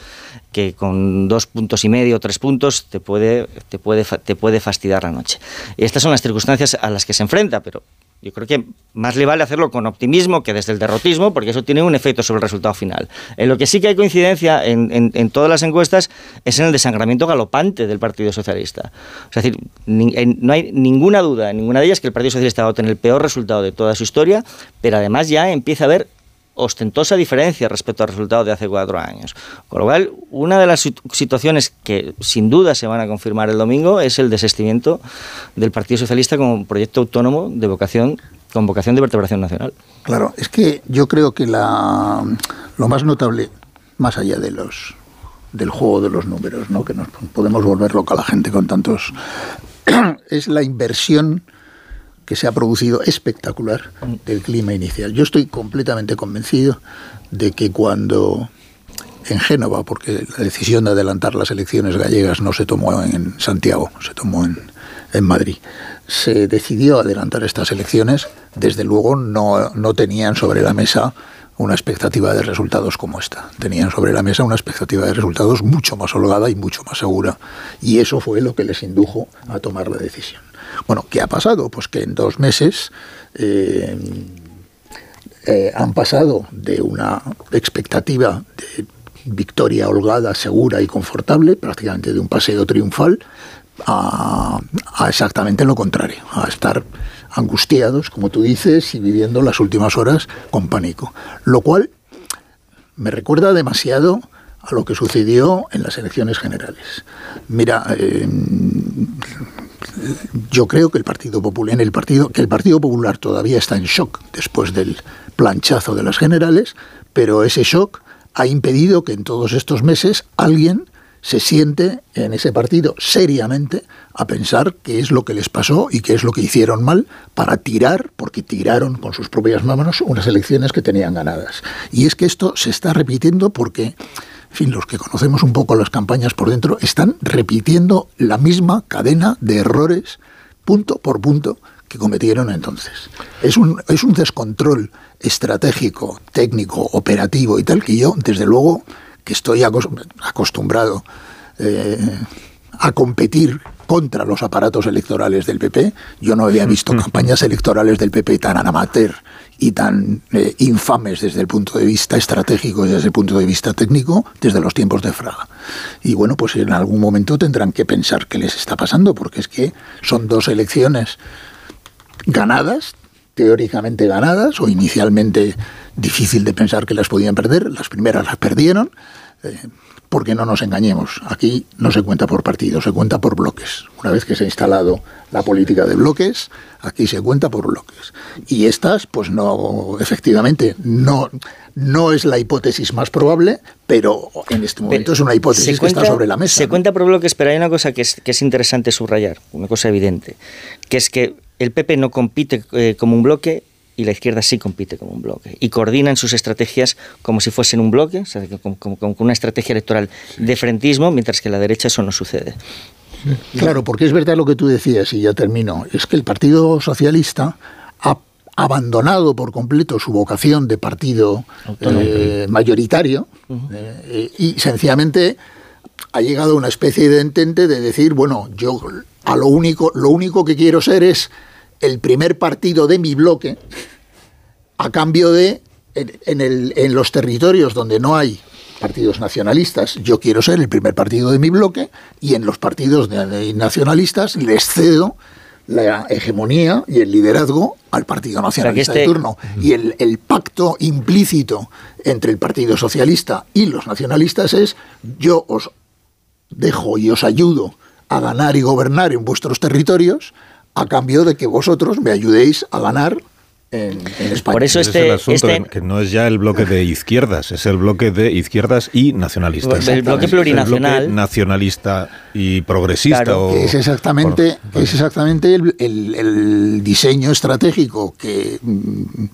que con dos puntos y medio, tres puntos, te puede, te puede, te puede fastidiar la noche. Y estas son las circunstancias a las que se enfrenta, pero yo creo que más le vale hacerlo con optimismo que desde el derrotismo, porque eso tiene un efecto sobre el resultado final. En lo que sí que hay coincidencia en, todas las encuestas es en el desangramiento galopante del Partido Socialista. es decir, no hay ninguna duda ninguna de ellas que el Partido Socialista va a obtener el peor resultado de toda su historia, pero además ya empieza a haber ostentosa diferencia respecto al resultado de hace cuatro años. Con lo cual, una de las situaciones que sin duda se van a confirmar el domingo es el desistimiento del Partido Socialista como proyecto autónomo de vocación con vocación de vertebración nacional. Claro, es que yo creo que la, lo más notable, más allá de los del juego de los números, ¿no? que nos podemos volver loca la gente con tantos, es la inversión que se ha producido espectacular del clima inicial. Yo estoy completamente convencido de que cuando en Génova, porque la decisión de adelantar las elecciones gallegas no se tomó en Santiago, se tomó en, en Madrid, se decidió adelantar estas elecciones, desde luego no, no tenían sobre la mesa una expectativa de resultados como esta. Tenían sobre la mesa una expectativa de resultados mucho más holgada y mucho más segura. Y eso fue lo que les indujo a tomar la decisión. Bueno, ¿qué ha pasado? Pues que en dos meses eh, eh, han pasado de una expectativa de victoria holgada, segura y confortable, prácticamente de un paseo triunfal, a, exactamente lo contrario, a estar angustiados, como tú dices, y viviendo las últimas horas con pánico. Lo cual me recuerda demasiado a lo que sucedió en las elecciones generales. Mira, eh, yo creo que el Partido Popular, en el partido, que el Partido Popular todavía está en shock después del planchazo de las generales, pero ese shock ha impedido que en todos estos meses alguien se siente en ese partido seriamente a pensar qué es lo que les pasó y qué es lo que hicieron mal para tirar, porque tiraron con sus propias manos unas elecciones que tenían ganadas. Y es que esto se está repitiendo porque en fin, los que conocemos un poco las campañas por dentro, están repitiendo la misma cadena de errores, punto por punto, que cometieron entonces. Es un, es un descontrol estratégico, técnico, operativo y tal, que yo, desde luego, que estoy acostumbrado eh, a competir contra los aparatos electorales del PP. Yo no había visto campañas electorales del PP tan amateur y tan eh, infames desde el punto de vista estratégico y desde el punto de vista técnico desde los tiempos de Fraga. Y bueno, pues en algún momento tendrán que pensar qué les está pasando, porque es que son dos elecciones ganadas, teóricamente ganadas, o inicialmente difícil de pensar que las podían perder. Las primeras las perdieron. Eh, porque no nos engañemos, aquí no se cuenta por partido, se cuenta por bloques. Una vez que se ha instalado la política de bloques, aquí se cuenta por bloques. Y estas, pues no, efectivamente, no, no es la hipótesis más probable, pero en este momento es una hipótesis que está sobre la mesa. Se cuenta por bloques, pero hay una cosa que es, que es interesante subrayar, una cosa evidente, que es que el PP no compite eh, como un bloque y la izquierda sí compite como un bloque. Y coordinan sus estrategias como si fuesen un bloque, o sea, como, con una estrategia electoral de frentismo, mientras que en la derecha eso no sucede. Claro, porque es verdad lo que tú decías, y ya termino, es que el Partido Socialista ha abandonado por completo su vocación de partido eh, mayoritario eh, y sencillamente ha llegado a una especie de entente de decir, bueno, yo a lo único, lo único que quiero ser es el primer partido de mi bloque a cambio de, en, el, en los territorios donde no hay partidos nacionalistas, yo quiero ser el primer partido de mi bloque y en los partidos nacionalistas les cedo la hegemonía y el liderazgo al Partido Nacionalista de este- turno. Y el, el pacto implícito entre el Partido Socialista y los nacionalistas es yo os dejo y os ayudo a ganar y gobernar en vuestros territorios a cambio de que vosotros me ayudéis a ganar en, en España. Ese es el asunto, que no es ya el bloque de izquierdas, es el bloque de izquierdas y nacionalistas. El bloque plurinacional. bloque nacionalista y progresista. Claro, o- es exactamente, por- es exactamente el, el- el diseño estratégico que mm,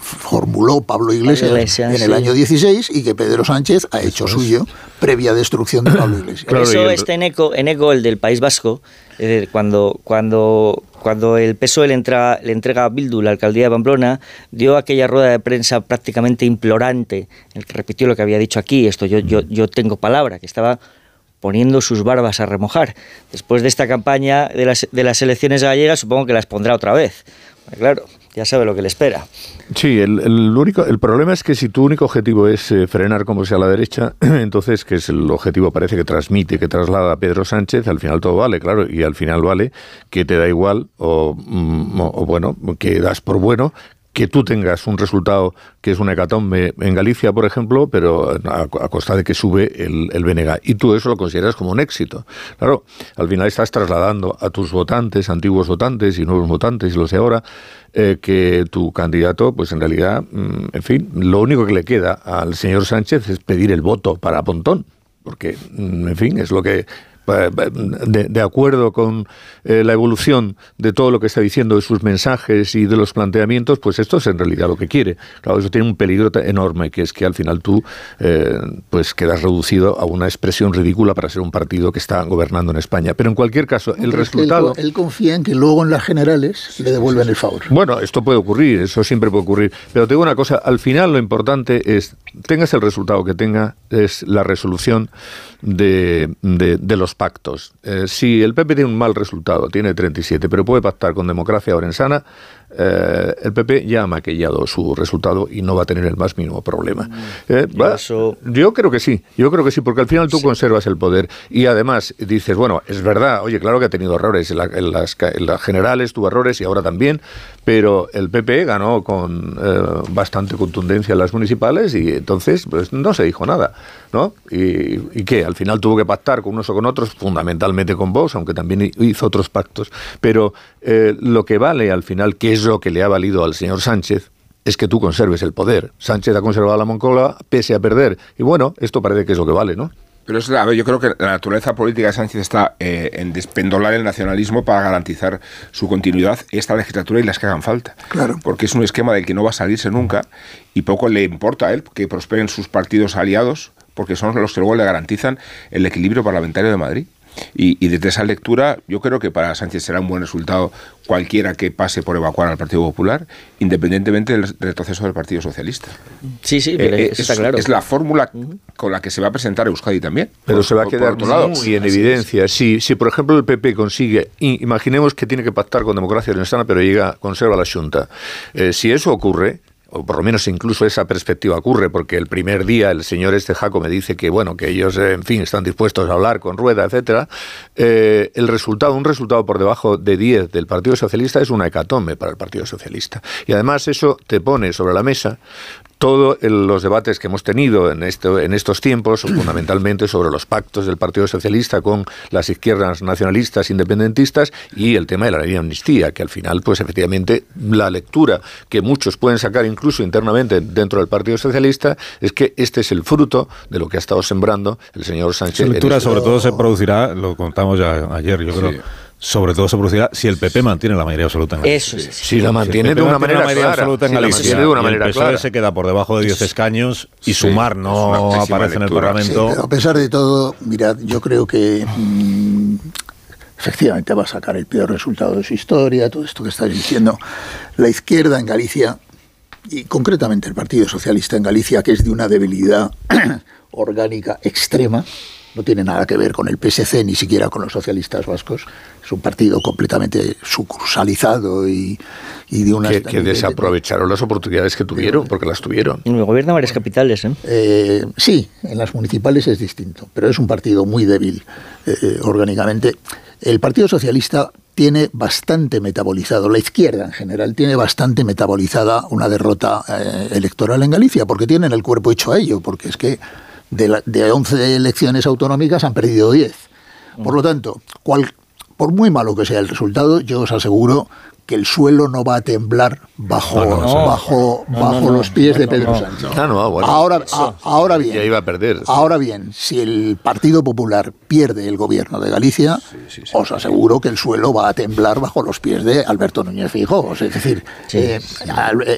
formuló Pablo Iglesias, Iglesias, en el sí. año 16 y que Pedro Sánchez ha hecho suyo previa destrucción de Pablo Iglesias. Por eso está en eco, en eco el del País Vasco, es decir, cuando, cuando, cuando el PSOE le, entra- le entrega a Bildu la alcaldía de Pamplona, dio aquella rueda de prensa prácticamente implorante, en el que repitió lo que había dicho aquí, esto yo, yo, yo tengo palabra, que estaba poniendo sus barbas a remojar. Después de esta campaña de las, de las elecciones gallegas, supongo que las pondrá otra vez. Claro, ya sabe lo que le espera. Sí, el, único, el problema es que si tu único objetivo es eh, frenar como sea la derecha, entonces, que es el objetivo parece que transmite, que traslada a Pedro Sánchez, al final todo vale, claro, y al final vale que te da igual o, mm, bueno, que das por bueno que tú tengas un resultado que es una hecatombe en Galicia, por ejemplo, pero a, a costa de que sube el, el BNG. Y tú eso lo consideras como un éxito. Claro, al final estás trasladando a tus votantes, antiguos votantes y nuevos votantes, y lo sé ahora, eh, que tu candidato, pues en realidad, mm, en fin, lo único que le queda al señor Sánchez es pedir el voto para Pontón, porque, mm, en fin, es lo que eh, de, de acuerdo con eh, la evolución de todo lo que está diciendo, de sus mensajes y de los planteamientos, pues esto es en realidad lo que quiere. Claro, eso tiene un peligro enorme, que es que al final tú eh, pues quedas reducido a una expresión ridícula para ser un partido que está gobernando en España. Pero en cualquier caso, el Pero es que él resultado... él confía en que luego en las generales le devuelven el favor. Bueno, esto puede ocurrir, eso siempre puede ocurrir. Pero te digo una cosa, al final lo importante es, tengas el resultado que tenga, es la resolución de, de- los pactos. Eh, si el PP tiene un mal resultado, tiene 37, pero puede pactar con democracia orensana, eh, el PP ya ha maquillado su resultado y no va a tener el más mínimo problema. Eh, va- Yo creo que sí, yo creo que sí, porque al final tú conservas el poder y además dices, bueno, es verdad, oye, claro que ha tenido errores, en, la- en las, en las generales tuvo errores y ahora también, pero el PP ganó con eh, bastante contundencia en las municipales y entonces pues no se dijo nada, ¿no? Y, y qué, al final tuvo que pactar con unos o con otros, fundamentalmente con Vox, aunque también hi- hizo otros pactos, pero lo que vale al final, que es lo que le ha valido al señor Sánchez, es que tú conserves el poder. Sánchez ha conservado la Moncloa pese a perder. Y bueno, esto parece que es lo que vale, ¿no? Pero es, la- a ver, yo creo que la naturaleza política de Sánchez está eh, en despendolar el nacionalismo para garantizar su continuidad esta legislatura y las que hagan falta. Claro. Porque es un esquema del que no va a salirse nunca y poco le importa a él que prosperen sus partidos aliados, porque son los que luego le garantizan el equilibrio parlamentario de Madrid. Y, y desde esa lectura, yo creo que para Sánchez será un buen resultado cualquiera que pase por evacuar al Partido Popular, independientemente del retroceso del Partido Socialista. Sí, sí, Eh, pero eh, eso está es, claro. es la fórmula con la que se va a presentar Euskadi también. Pero Por- se va a quedar otro lado. muy en es. evidencia. Si, si, por ejemplo, el PP consigue, imaginemos que tiene que pactar con democracia orensana, pero llega, conserva la Junta. Eh, si eso ocurre, o por lo menos incluso esa perspectiva ocurre, porque el primer día el señor este Jaco me dice que, bueno, que ellos, eh, en fin, están dispuestos a hablar con Rueda, etcétera, eh, el resultado, un resultado por debajo de 10 del Partido Socialista es una hecatombe para el Partido Socialista. Y además eso te pone sobre la mesa todos los debates que hemos tenido en, esto, en estos tiempos, fundamentalmente sobre los pactos del Partido Socialista con las izquierdas nacionalistas independentistas y el tema de la ley de amnistía, que al final, pues efectivamente, la lectura que muchos pueden sacar incluso internamente dentro del Partido Socialista es que este es el fruto de lo que ha estado sembrando el señor Sánchez. Esa lectura este- sobre todo se producirá, lo contamos ya ayer, yo creo, sobre todo se producirá si el PP mantiene la mayoría absoluta en Galicia. Eso es. Si la mantiene de una mantiene manera la mayoría clara, absoluta en si la Galicia mantiene de una y el manera PSOE clara. se queda por debajo de 10 escaños y Sí, sumar no aparece en el. Parlamento. Sí, pero a pesar de todo, mirad, yo creo que mm, efectivamente va a sacar el peor resultado de su historia, todo esto que estáis diciendo. La izquierda en Galicia, y concretamente el Partido Socialista en Galicia, que es de una debilidad orgánica extrema, no tiene nada que ver con el PSC, ni siquiera con los socialistas vascos. Es un partido completamente sucursalizado y, y de una... que, que desaprovecharon las oportunidades que tuvieron, porque las tuvieron. Y gobierna varias capitales, ¿eh? Eh, sí, en las municipales es distinto, pero es un partido muy débil eh, orgánicamente. el Partido Socialista tiene bastante metabolizado, la izquierda en general tiene bastante metabolizada una derrota eh, electoral en Galicia, porque tienen el cuerpo hecho a ello, porque es que de, la, de 11 elecciones autonómicas han perdido 10. Por lo tanto, cual, por muy malo que sea el resultado, yo os aseguro que el suelo no va a temblar bajo, No, no, no. bajo, No, bajo los pies de Pedro No, Sánchez. Ah, no, bueno. ahora, a- ahora bien, Ya iba a perder. ahora bien, si el Partido Popular pierde el gobierno de Galicia, os aseguro que el suelo va a temblar bajo los pies de Alberto Núñez Feijóo. Es decir, eh,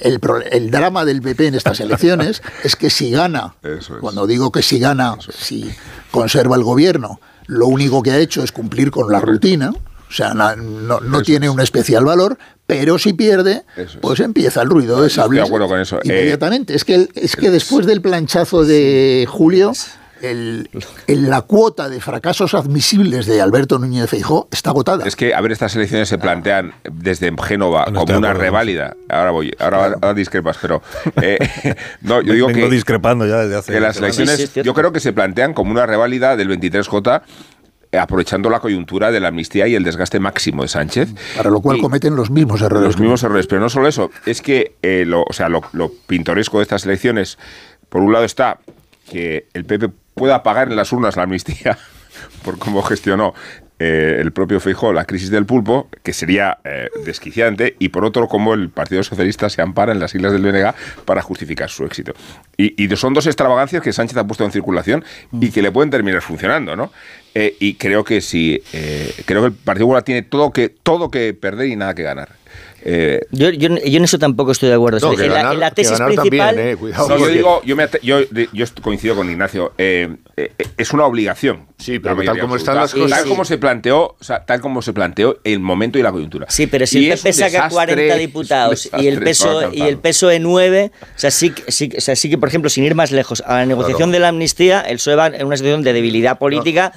el, pro- el drama del PP en estas elecciones es que si gana, cuando digo que si gana, si conserva el gobierno, lo único que ha hecho es cumplir con la rutina. O sea, no, no tiene un especial valor, pero si pierde, pues empieza el ruido de Estoy sables. de acuerdo con eso. Eh, Inmediatamente. es que, el- es que después del planchazo de julio, el, el- la cuota de fracasos admisibles de Alberto Núñez Feijóo está agotada. Es que, a ver, estas elecciones se plantean desde Génova No como una reválida. Ahora voy, ahora, ahora discrepas, pero. eh, no, yo digo Vengo que. discrepando ya desde hace que las elecciones, Sí, sí, yo creo que se plantean como una reválida del 23J, eh, aprovechando la coyuntura de la amnistía y el desgaste máximo de Sánchez. Para lo cual cometen los mismos errores. Los mismos errores, pero no solo eso, es que eh, lo, o sea, lo, lo pintoresco de estas elecciones, por un lado está que el PP pueda pagar en las urnas la amnistía por cómo gestionó eh, el propio Feijóo la crisis del pulpo, que sería eh, desquiciante, y por otro, como el Partido Socialista se ampara en las islas del BNG para justificar su éxito. Y, y son dos extravagancias que Sánchez ha puesto en circulación y que le pueden terminar funcionando, ¿no? Eh, y creo que sí, eh, creo que el Partido Popular tiene todo que, todo que perder y nada que ganar. Eh, Yo, yo, yo en eso tampoco estoy de acuerdo. No, en, la, ganar- en la que tesis ganar principal. también, eh, cuidado, No, yo digo, yo, me yo, de- yo coincido con Ignacio. eh, eh, eh, es una obligación. Sí, pero tal como están las cosas- Tal Sí. como se planteó, o sea, tal como se planteó el momento y la coyuntura. Sí, pero si Y el PP saca desastre, 40 es un diputados y el peso y el PSOE 9, o sea, sí, que- sí, que- o sea, sí que, por ejemplo, sin ir más lejos, a la negociación Claro. de la amnistía, el PSOE va en una situación de debilidad política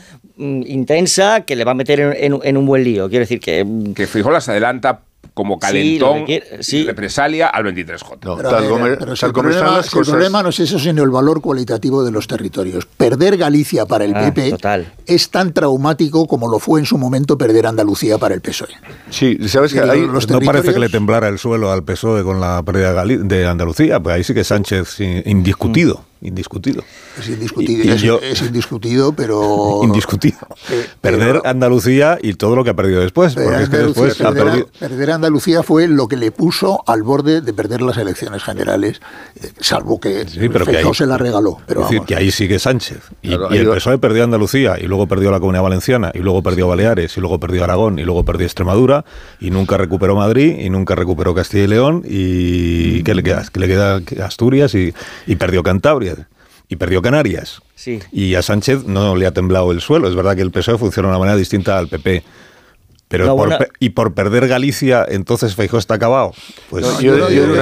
intensa que le va a meter en, en- en un buen lío. Quiero decir que... mm, Que Feijóo las adelanta como Sí, calentón quiere- y represalia al 23J. Pero, a ver, pero si el, como están problema, las si el cosas- problema no es eso, sino el valor cualitativo de los territorios. Perder Galicia para el Ah, PP total. es tan traumático como lo fue en su momento perder Andalucía para el PSOE. Sí, sabes que no parece que le temblara el suelo al PSOE con la pérdida de, Andalucía, pues ahí sí que Sánchez sí, indiscutido, indiscutido. Es indiscutido, Y- y es, yo- es indiscutido, pero... Indiscutido. Eh, Perder Andalucía y todo lo que ha perdido después, Perder porque es que Andalucía, después ha perder, perdido... perder Andalucía fue lo que le puso al borde de perder las elecciones generales, eh, salvo que Sí, pero que Feijóo ahí- se la regaló. Pero es decir, que ahí sigue Sánchez. Y, Claro, y el va- PSOE perdió Andalucía, y luego perdió la Comunidad Valenciana, y luego perdió Baleares, y luego perdió Aragón, y luego perdió Extremadura, y nunca recuperó Madrid, y nunca recuperó Castilla y León, y ¿qué le queda? Que le queda Asturias, y, y perdió Cantabria, y perdió Canarias. Sí. Y a Sánchez no le ha temblado el suelo. Es verdad que el PSOE funciona de una manera distinta al PP. Pero No, por bueno. y por perder Galicia, entonces Feijóo está acabado. Pues No, yo- yo por- yo o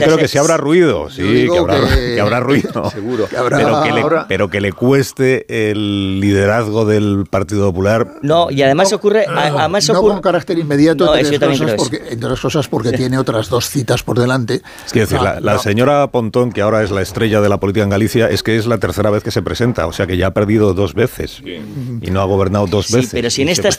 sea, creo se- que sí habrá ruido, sí, que habrá, que- que habrá ruido. Seguro. Que habrá- Pero que, le, pero que le cueste el liderazgo del Partido Popular. No, y además ocurre... a- además no ocurre con carácter inmediato, No, entre, yo cosas creo porque, entre otras cosas porque tiene otras dos citas por delante. Es que decir, No, la, la no. señora Pontón, que ahora es la estrella de la política en Galicia, es que es la tercera vez que se presenta, o sea que ya ha perdido dos veces y no ha gobernado dos Sí, veces. pero si en estas se-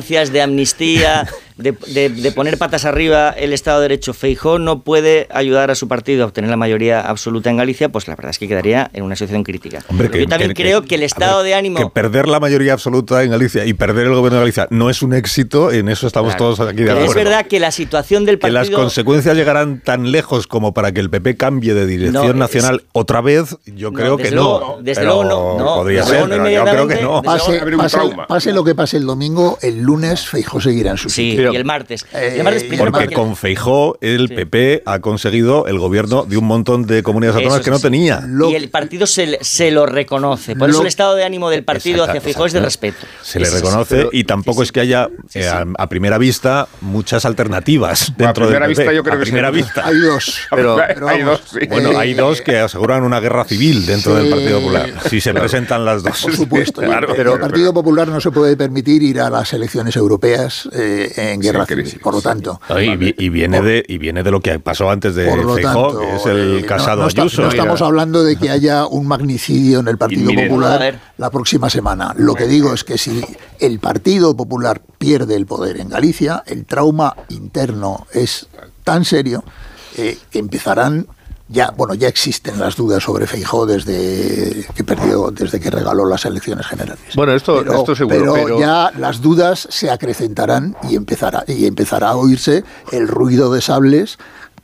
de amnistía, de, de- de poner patas arriba el Estado de Derecho, Feijó no puede ayudar a su partido a obtener la mayoría absoluta en Galicia, pues la verdad es que quedaría en una situación crítica. Hombre, que- Yo también que- creo que- que el estado ver, de ánimo... Que perder la mayoría absoluta en Galicia y perder el gobierno de Galicia no es un éxito, en eso estamos Claro. todos aquí de Pero acuerdo. es verdad que la situación del que las partido... consecuencias llegarán tan lejos como para que el PP cambie de dirección No, es- nacional otra vez, yo No, creo que no. desde Pero luego no, no, podría ser, pero yo creo que no. pase lo que pase el domingo, el lunes Feijóo seguirá en su Sí, sitio. y el martes. Eh, el martes y el primero Porque porque- con Feijó el PP ha conseguido el gobierno de un montón de comunidades Eso autónomas que no sí. tenía. Lo- y el partido se, se lo reconoce. Por Lo- eso el estado de ánimo del partido hacia Feijóo es de respeto. Se le reconoce pero- y tampoco es que haya eh, a, a primera vista muchas alternativas dentro primera del PP. vista yo creo a que sí. primera vista. Hay dos. Pero- pero hay dos, sí. Bueno, hay dos que aseguran una guerra civil dentro Sí. del Partido Popular, si se presentan las dos. Por supuesto. Claro, el pero- Partido Popular no se puede permitir ir a las elecciones europeas eh, en guerra civil. Por lo tanto. y, viene de, y viene de lo que pasó antes de Feijóo, que es el eh, casado no, Ayuso. no estamos hablando de que haya un magnicidio en el Partido Popular la próxima semana. Lo que digo es que si el Partido Popular pierde el poder en Galicia, el trauma interno es tan serio eh, que empezarán ya, bueno, ya existen las dudas sobre Feijó desde que perdió, desde que regaló las elecciones generales. Bueno, esto, esto seguro. Pero, ya las dudas se acrecentarán y empezará, y empezará a oírse el ruido de sables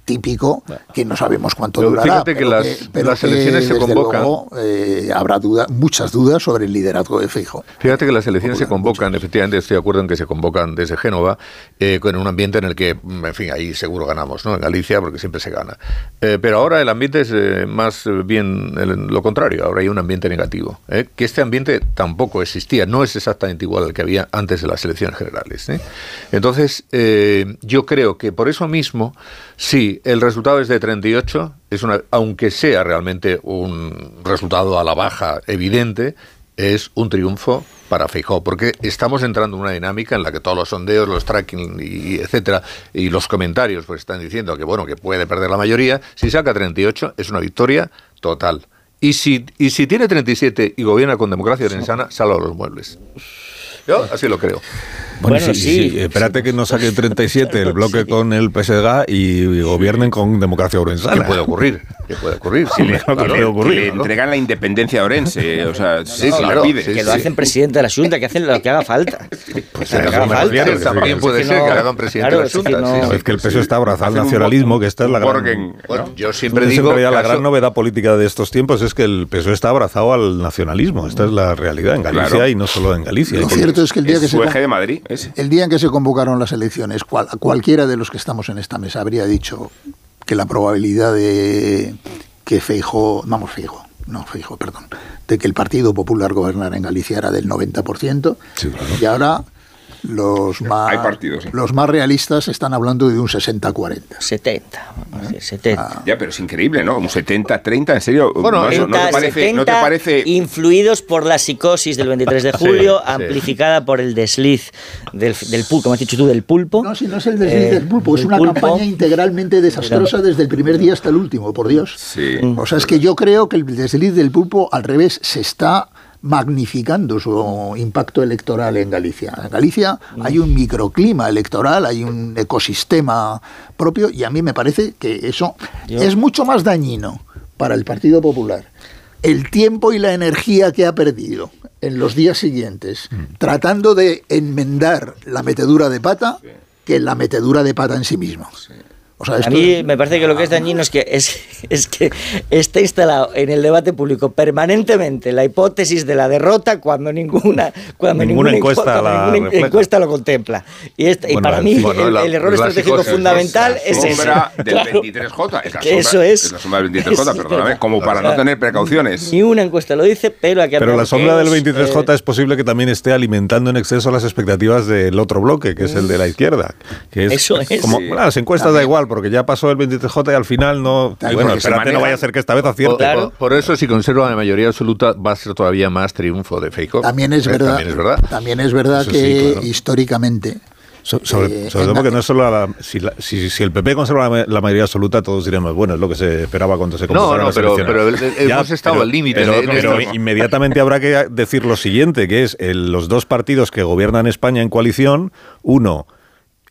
típico que no sabemos cuánto Pero durará. fíjate que pero las- pero las que, elecciones se convocan. luego, eh, habrá duda, muchas dudas sobre el liderazgo de Feijóo. Fíjate que las elecciones se convocan, efectivamente estoy de acuerdo en que se convocan desde Génova, eh, con un ambiente en el que, mm, en fin, ahí seguro ganamos, ¿no? En Galicia, porque siempre se gana. Eh, pero ahora el ambiente es eh, más bien lo contrario, ahora hay un ambiente negativo. Que este ambiente tampoco existía, no es exactamente igual al que había antes de las elecciones generales. Entonces, yo creo que por eso mismo, sí, el resultado es de 38, es una, aunque sea realmente un resultado a la baja evidente, es un triunfo para Feijóo, porque estamos entrando en una dinámica en la que todos los sondeos, los tracking y etcétera, y los comentarios pues están diciendo que bueno, que puede perder la mayoría, si saca 38 es una victoria total. Y si y si tiene 37 y gobierna con democracia orensana, sale a los muebles. Yo así lo creo. Bueno, sí, sí, espérate que no saque 37 el bloque con el PSG y gobiernen con democracia orensana. ¿Qué puede ocurrir? ¿Qué puede ocurrir? Sí, claro, que puede ocurrir, le ¿no? entregan la independencia a Orense, o sea, sí, si la pide. que lo hacen presidente de la Junta, que hacen lo que haga falta. Pues lo que haga falta. también puede ser que le hagan presidente Claro, de la que Junta. sí, sí. Es que el peso está abrazado al Hacen un nacionalismo, que esta es la gran... Bueno, yo siempre digo la gran novedad política de estos tiempos es que el PSOE está abrazado al nacionalismo. Esta es la realidad en Galicia Claro. y no solo en Galicia. Lo cierto es que el día que se su con- eje de Madrid, ese. el día en que se convocaron las elecciones, cual- cualquiera de los que estamos en esta mesa habría dicho que la probabilidad de que Feijóo, vamos Feijóo, no Feijóo, perdón, de que el Partido Popular gobernara en Galicia era del 90%, y ahora los más, Hay partidos, sí. los más realistas están hablando de un 60-40. 70, vamos a decir, 70. Ya, pero es increíble, ¿no? Un 70-30, en serio. Bueno, no, eso, ¿no te 70, parece, ¿no te 70, parece influidos por la psicosis del 23 de Sí, julio, sí. amplificada por el desliz del, del pulpo, como has dicho tú, del pulpo. No, si no es el desliz Eh, del pulpo, es una pulpo. campaña integralmente desastrosa desde el primer día hasta el último, por Dios. Sí. O sea, es que yo creo que el desliz del pulpo, al revés, se está magnificando su impacto electoral en Galicia. En Galicia hay un microclima electoral, hay un ecosistema propio y a mí me parece que eso Yo- es mucho más dañino para el Partido Popular. El tiempo y la energía que ha perdido en los días siguientes tratando de enmendar la metedura de pata que la metedura de pata en sí mismo. O sea, A mí me parece que lo que es dañino es que, es, es que está instalado en el debate público permanentemente la hipótesis de la derrota cuando ninguna, cuando Ninguna ninguna, encuesta cuando la ninguna encuesta lo contempla. Y, Bueno, para mí bueno, el, la- el error la estratégico fundamental la es ese. sombra del Claro. 23J? Es la Que sombra, eso es. la sombra del 23J, Sí, perdóname, como para no tener precauciones. Ni una encuesta lo dice, pero aquí Pero la sombra del que es, 23J eh, es posible que también esté alimentando en exceso las expectativas del otro bloque, que es el de la izquierda. Que es Eso es. Como, Sí. bueno, las encuestas da igual, porque ya pasó el 23J y al final no. Tal bueno, espérate, no vaya a ser que esta vez Por, acierte. Claro. por- por eso, si conserva la mayoría absoluta, va a ser todavía más triunfo de Feijóo. También es Eh, verdad, También es verdad. también es verdad Eso que sí, claro. históricamente So- sobre Eh, sobre todo porque no es solo la, si, la- si, si el PP conserva la, la mayoría absoluta, todos diremos, bueno, es lo que se esperaba cuando se No, convocaron no, las pero, elecciones. pero el- hemos estado pero- al límite. Pero, inmediatamente habrá que decir lo siguiente, que es el- los dos partidos que gobiernan España en coalición, uno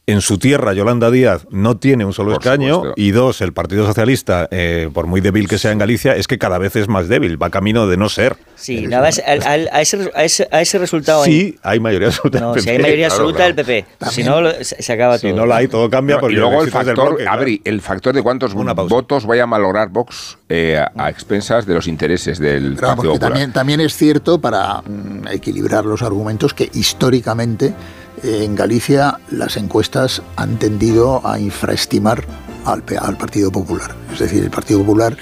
en su tierra, Yolanda Díaz no tiene un solo Por escaño supuesto. y dos, el Partido Socialista, eh, por muy débil que sea en Galicia, es que cada vez es más débil, va camino de no ser. Sí, nada más, al- al- a, ese, a, ese, a ese resultado. Sí, hay mayoría absoluta. No, del si hay PP, mayoría claro, absoluta claro. del PP. Si no, lo- se, se acaba todo. Si no la hay, todo cambia. No, porque y luego el factor, bloque, el factor de cuántos Una votos vaya a malograr Vox eh, a, a expensas de los intereses del Claro, Partido Popular. también, también es cierto, para mm, equilibrar los argumentos, que históricamente en Galicia las encuestas han tendido a infraestimar al, Partido Popular. Es decir, el Partido Popular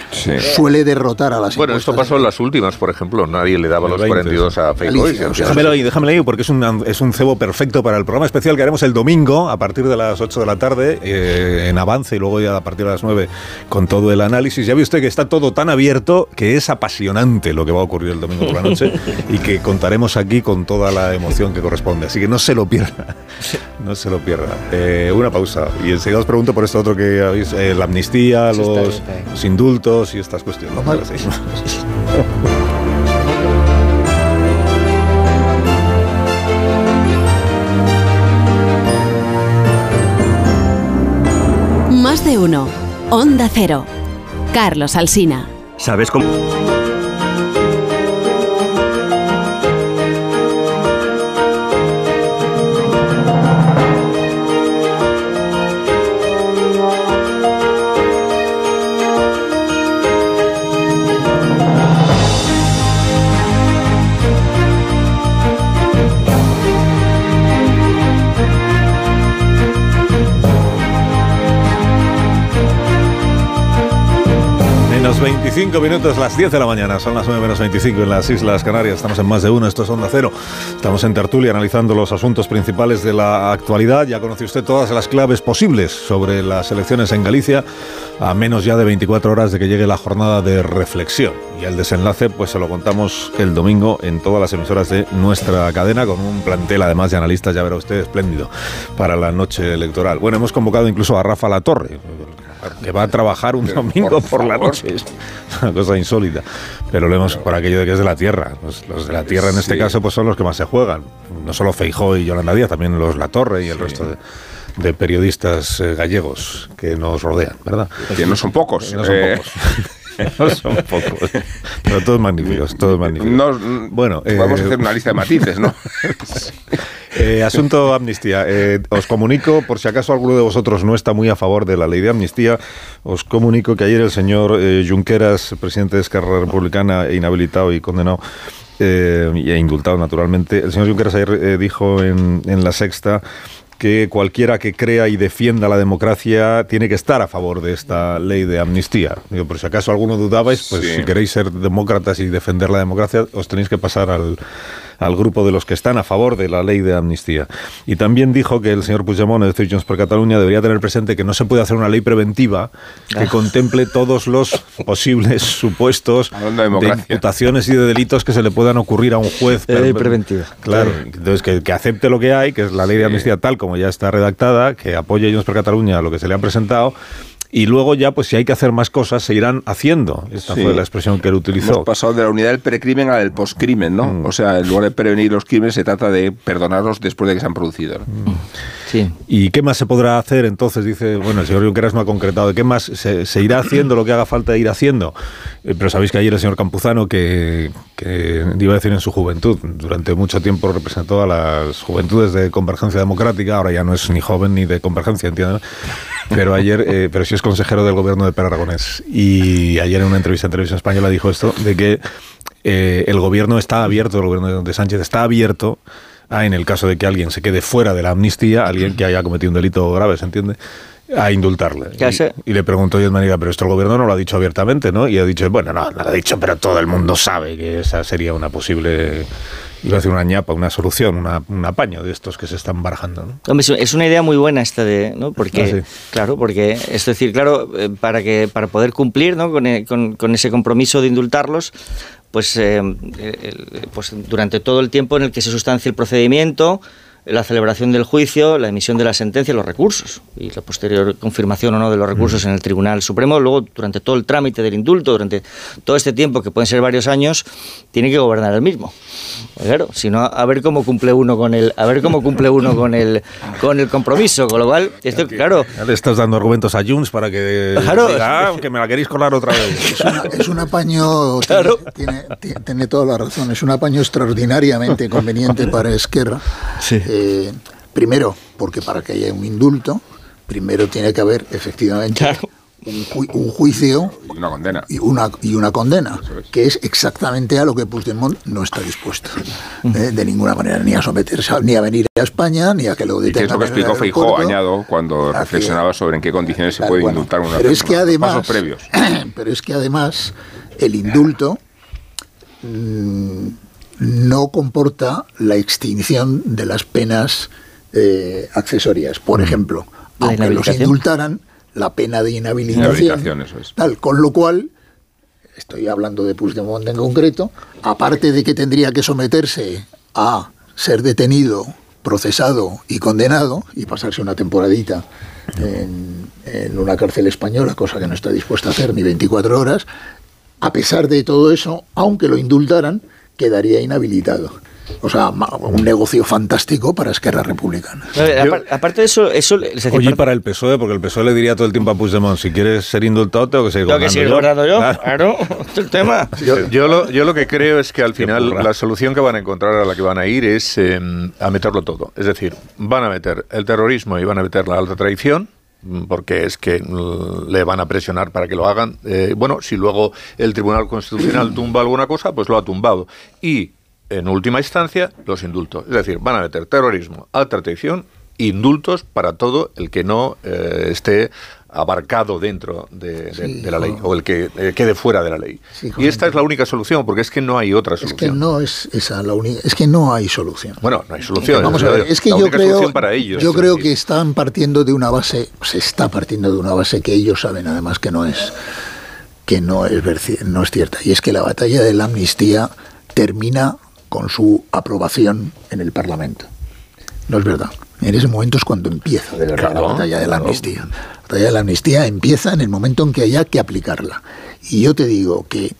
suele derrotar a las Bueno, esto pasó en las últimas, por ejemplo. Nadie le daba los 42 a Feijóo. Déjamelo ahí, déjamelo ahí, porque es un, es un cebo perfecto para el programa especial que haremos el domingo a partir de las 8 de la tarde eh, en avance y luego ya a partir de las 9 con todo el análisis. Ya ve usted que está todo tan abierto que es apasionante lo que va a ocurrir el domingo por la noche y que contaremos aquí con toda la emoción que corresponde. Así que no se lo pierda. No se lo pierda. Eh, una pausa y enseguida os pregunto por esto otro que habéis, eh, la amnistía, los, los, indultos y estas cuestiones. Más de uno. Onda Cero. Carlos Alsina. ¿Sabes cómo? Menos 25 minutos, las 10 de la mañana, son las 9 menos 25 en las Islas Canarias, estamos en más de uno, esto es Onda Cero. Estamos en tertulia analizando los asuntos principales de la actualidad. Ya conoce usted todas las claves posibles sobre las elecciones en Galicia, a menos ya de 24 horas de que llegue la jornada de reflexión. Y el desenlace, pues se lo contamos el domingo en todas las emisoras de nuestra cadena, con un plantel además de analistas, ya verá usted, espléndido para la noche electoral. Bueno, hemos convocado incluso a Rafa Latorre que va a trabajar un domingo por, la noche. Es una cosa insólita. Pero lo hemos por aquello de que es de la tierra. Los, de la tierra en este caso pues son los que más se juegan. No solo Feijó y Yolanda Díaz, también los La Torre y el resto de, periodistas eh, gallegos que nos rodean, ¿verdad? Que no son pocos. no son pocos. no son pocos. Pero todos magníficos, todos magníficos. bueno, vamos a hacer una lista de matices, ¿no? Eh, asunto amnistía. Eh, os comunico, por si acaso alguno de vosotros no está muy a favor de la ley de amnistía, os comunico que ayer el señor eh, Junqueras, presidente de Esquerra Republicana, inhabilitado y condenado, e indultado naturalmente, el señor Junqueras ayer dijo en, La Sexta que cualquiera que crea y defienda la democracia tiene que estar a favor de esta ley de amnistía. Digo, por si acaso alguno dudabais, pues si queréis ser demócratas y defender la democracia, os tenéis que pasar al, al grupo de los que están a favor de la ley de amnistía. Y también dijo que el señor Puigdemont, de decir por Cataluña, debería tener presente que no se puede hacer una ley preventiva que ah. contemple todos los posibles supuestos de, imputaciones y de delitos que se le puedan ocurrir a un juez. ley preventiva. Claro, entonces que, que, acepte lo que hay, que es la ley de amnistía tal como ya está redactada, que apoye a por Cataluña lo que se le ha presentado y luego ya, pues si hay que hacer más cosas, se irán haciendo. Esta fue la expresión que él utilizó. Hemos pasado de la unidad del precrimen al postcrimen, ¿no? Mm. O sea, en lugar de prevenir los crímenes, se trata de perdonarlos después de que se han producido. Mm. Sí. ¿Y qué más se podrá hacer entonces? Dice, bueno, el señor Junqueras no ha concretado. ¿Qué más se, irá haciendo lo que haga falta ir haciendo? Eh, pero sabéis que ayer el señor Campuzano, que, que iba a decir en su juventud, durante mucho tiempo representó a las juventudes de Convergencia Democrática, ahora ya no es ni joven ni de Convergencia, entiendo. Pero ayer, eh, pero sí es consejero del gobierno de Per Aragonés. Y ayer en una entrevista en Televisión Española dijo esto, de que eh, el gobierno está abierto, el gobierno de Sánchez está abierto a, en el caso de que alguien se quede fuera de la amnistía, alguien que haya cometido un delito grave, ¿se entiende? a indultarle. Y, le preguntó yo de manera, pero esto el gobierno no lo ha dicho abiertamente, ¿no? Y ha dicho, bueno, no, no lo ha dicho, pero todo el mundo sabe que esa sería una posible iba a decir una ñapa, una solución, una, un apaño de estos que se están barajando. ¿no? es una idea muy buena esta de, ¿no? Porque, ah, claro, porque es decir, claro, eh, para que para poder cumplir ¿no? con, con, con ese compromiso de indultarlos, pues, eh, pues durante todo el tiempo en el que se sustancia el procedimiento, la celebración del juicio, la emisión de la sentencia, los recursos y la posterior confirmación o no de los recursos en el Tribunal Supremo. Luego, durante todo el trámite del indulto, durante todo este tiempo, que pueden ser varios años, tiene que gobernar el mismo. Claro, si no, a ver cómo cumple uno con el, a ver cómo cumple uno con el, con el compromiso. Con lo cual, esto, claro. Ya le estás dando argumentos a Junts para que claro, diga, ah, que me la queréis colar otra vez. Es, un apaño, claro. tiene, tiene, toda la razón, es un apaño extraordinariamente conveniente para Esquerra. Sí. Eh, primero, porque para que haya un indulto, primero tiene que haber efectivamente un, juicio y una condena. Y una, y una condena, que es exactamente a lo que Puigdemont no está dispuesto. Eh, de ninguna manera, ni a someterse, ni a venir a España, ni a que lo detengan. Y que es lo que explicó Feijó, añado, cuando reflexionaba sobre en qué condiciones se puede indultar una pero es que además, pasos previos. Pero es que además el indulto mm, no comporta la extinción de las penas eh, accesorias. Por ejemplo, aunque los indultaran, la pena de inhabilitación, tal, con lo cual estoy hablando de Puigdemont en concreto, aparte de que tendría que someterse a ser detenido, procesado y condenado y pasarse una temporadita en, en, una cárcel española, cosa que no está dispuesta a hacer ni 24 horas, a pesar de todo eso, aunque lo indultaran, quedaría inhabilitado. O sea, un negocio fantástico para Esquerra Republicana. aparte de eso... eso Oye, para el PSOE, porque el PSOE le diría todo el tiempo a Puigdemont, si quieres ser indultado tengo que seguir gobernando Tengo que seguir gobernando yo, claro, es el tema. Yo, lo, yo, lo, que creo es que al final la solución que van a encontrar a la que van a ir es em, a meterlo todo. Es decir, van a meter el terrorismo y van a meter la alta traición, porque es que mm, le van a presionar para que lo hagan. Eh, bueno, si luego el Tribunal Constitucional tumba alguna cosa, pues lo ha tumbado. Y en última instancia, los indultos. Es decir, van a meter terrorismo, alta traición, indultos para todo el que no eh, esté abarcado dentro de, la ley o el que eh, quede fuera de la ley. y esta es la única solución, porque es que no hay otra solución. Es que no es esa la única, es que no hay solución. Bueno, no hay solución. Vamos a ver, es que yo creo, para ellos, yo creo que están partiendo de una base, se está partiendo de una base que ellos saben además que no es que no es no es cierta y es que la batalla de la amnistía termina con su aprobación en el Parlamento. No es verdad. En ese momento es cuando empieza de la batalla de la amnistía. Batalla de la amnistía empieza en el momento en que haya que aplicarla. Y yo te digo que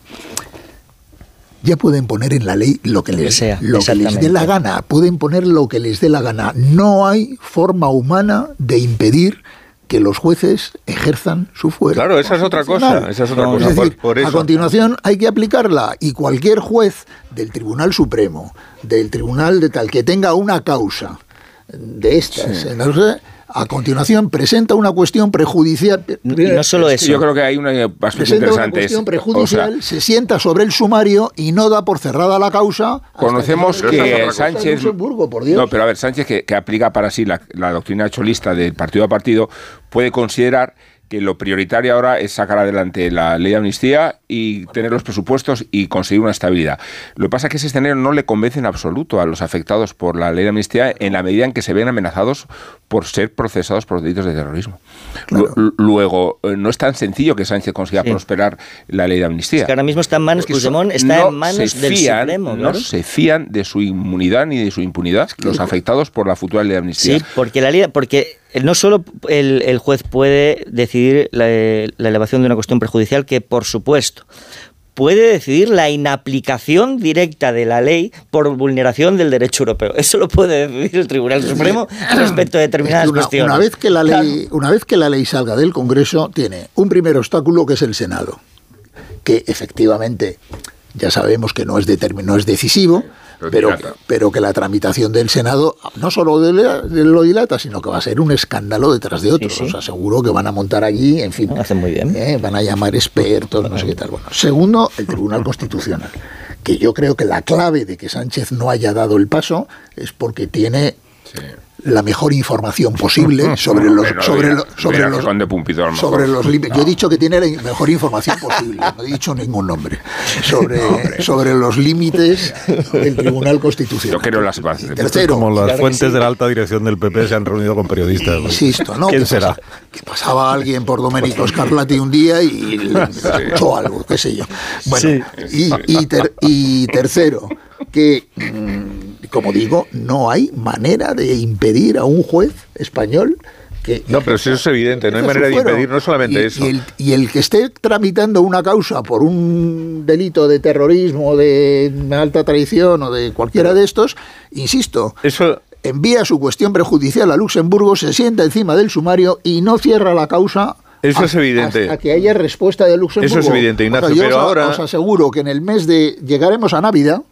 ya pueden poner en la ley lo que les, lo que les dé la gana, pueden poner lo que les dé la gana. No hay forma humana de impedir que los jueces ejerzan su fuerza. Claro, esa es otra cosa. Esa es otra cosa. por, A continuación hay que aplicarla y cualquier juez del Tribunal Supremo, del Tribunal de tal, que tenga una causa de estas, a continuación presenta una cuestión prejudicial. Y no solo eso. Yo creo que hay una aspecto interesante. Una cuestión prejudicial, se sienta sobre el sumario y no da por cerrada la causa. Conocemos que, Sánchez. No, pero a ver, Sánchez, que, aplica para sí la, la doctrina cholista del partido a partido, puede considerar que lo prioritario ahora es sacar adelante la ley de amnistía y tener los presupuestos y conseguir una estabilidad. Lo que pasa es que ese escenario no le convence en absoluto a los afectados por la ley de amnistía en la medida en que se ven amenazados por ser procesados por delitos de terrorismo. Luego, eh, no es tan sencillo que Sánchez consiga prosperar la ley de amnistía. Es que ahora mismo está en manos, Puigdemont está en manos del Supremo. No se fían de su inmunidad ni de su impunidad los afectados por la futura ley de amnistía. Sí, porque la ley, porque no solo el, juez puede decidir la, elevación de una cuestión prejudicial, que por supuesto puede decidir la inaplicación directa de la ley por vulneración del derecho europeo. Eso lo puede decidir el Tribunal Supremo respecto a determinadas cuestiones. Una vez, que la ley, una vez que la ley salga del Congreso, tiene un primer obstáculo que es el Senado, que efectivamente ya sabemos que no es, no es decisivo, pero, pero que la tramitación del Senado no solo lo dilata, sino que va a ser un escándalo detrás de otros. Os aseguro que van a montar allí, en fin. hacen muy bien. Eh, van a llamar expertos, no sé qué tal. Bueno, segundo, el Tribunal Constitucional, que yo creo que la clave de que Sánchez no haya dado el paso es porque tiene la mejor información posible sobre los sobre, los sobre los sobre los yo he dicho que tiene la mejor información posible no he dicho ningún nombre. Sobre sobre los límites del Tribunal Constitucional. Yo quiero las bases. Tercero como las fuentes de la alta dirección del PP se han reunido con periodistas insisto no quién será que pasaba alguien por Domenico Scarlatti un día y le escuchó algo qué sé yo. Bueno y, y tercero que, mm, como digo, no hay manera de impedir a un juez español que, no, pero eso es evidente, no hay manera de impedir no solamente eso. Y el, que esté tramitando una causa por un delito de terrorismo, de alta traición o de cualquiera de estos, insisto, eso envía su cuestión prejudicial a Luxemburgo, se sienta encima del sumario y no cierra la causa eso es evidente. Hasta que haya respuesta de Luxemburgo. Eso es evidente, Ignacio. pero ahora. Os aseguro que en el mes de. llegaremos a Navidad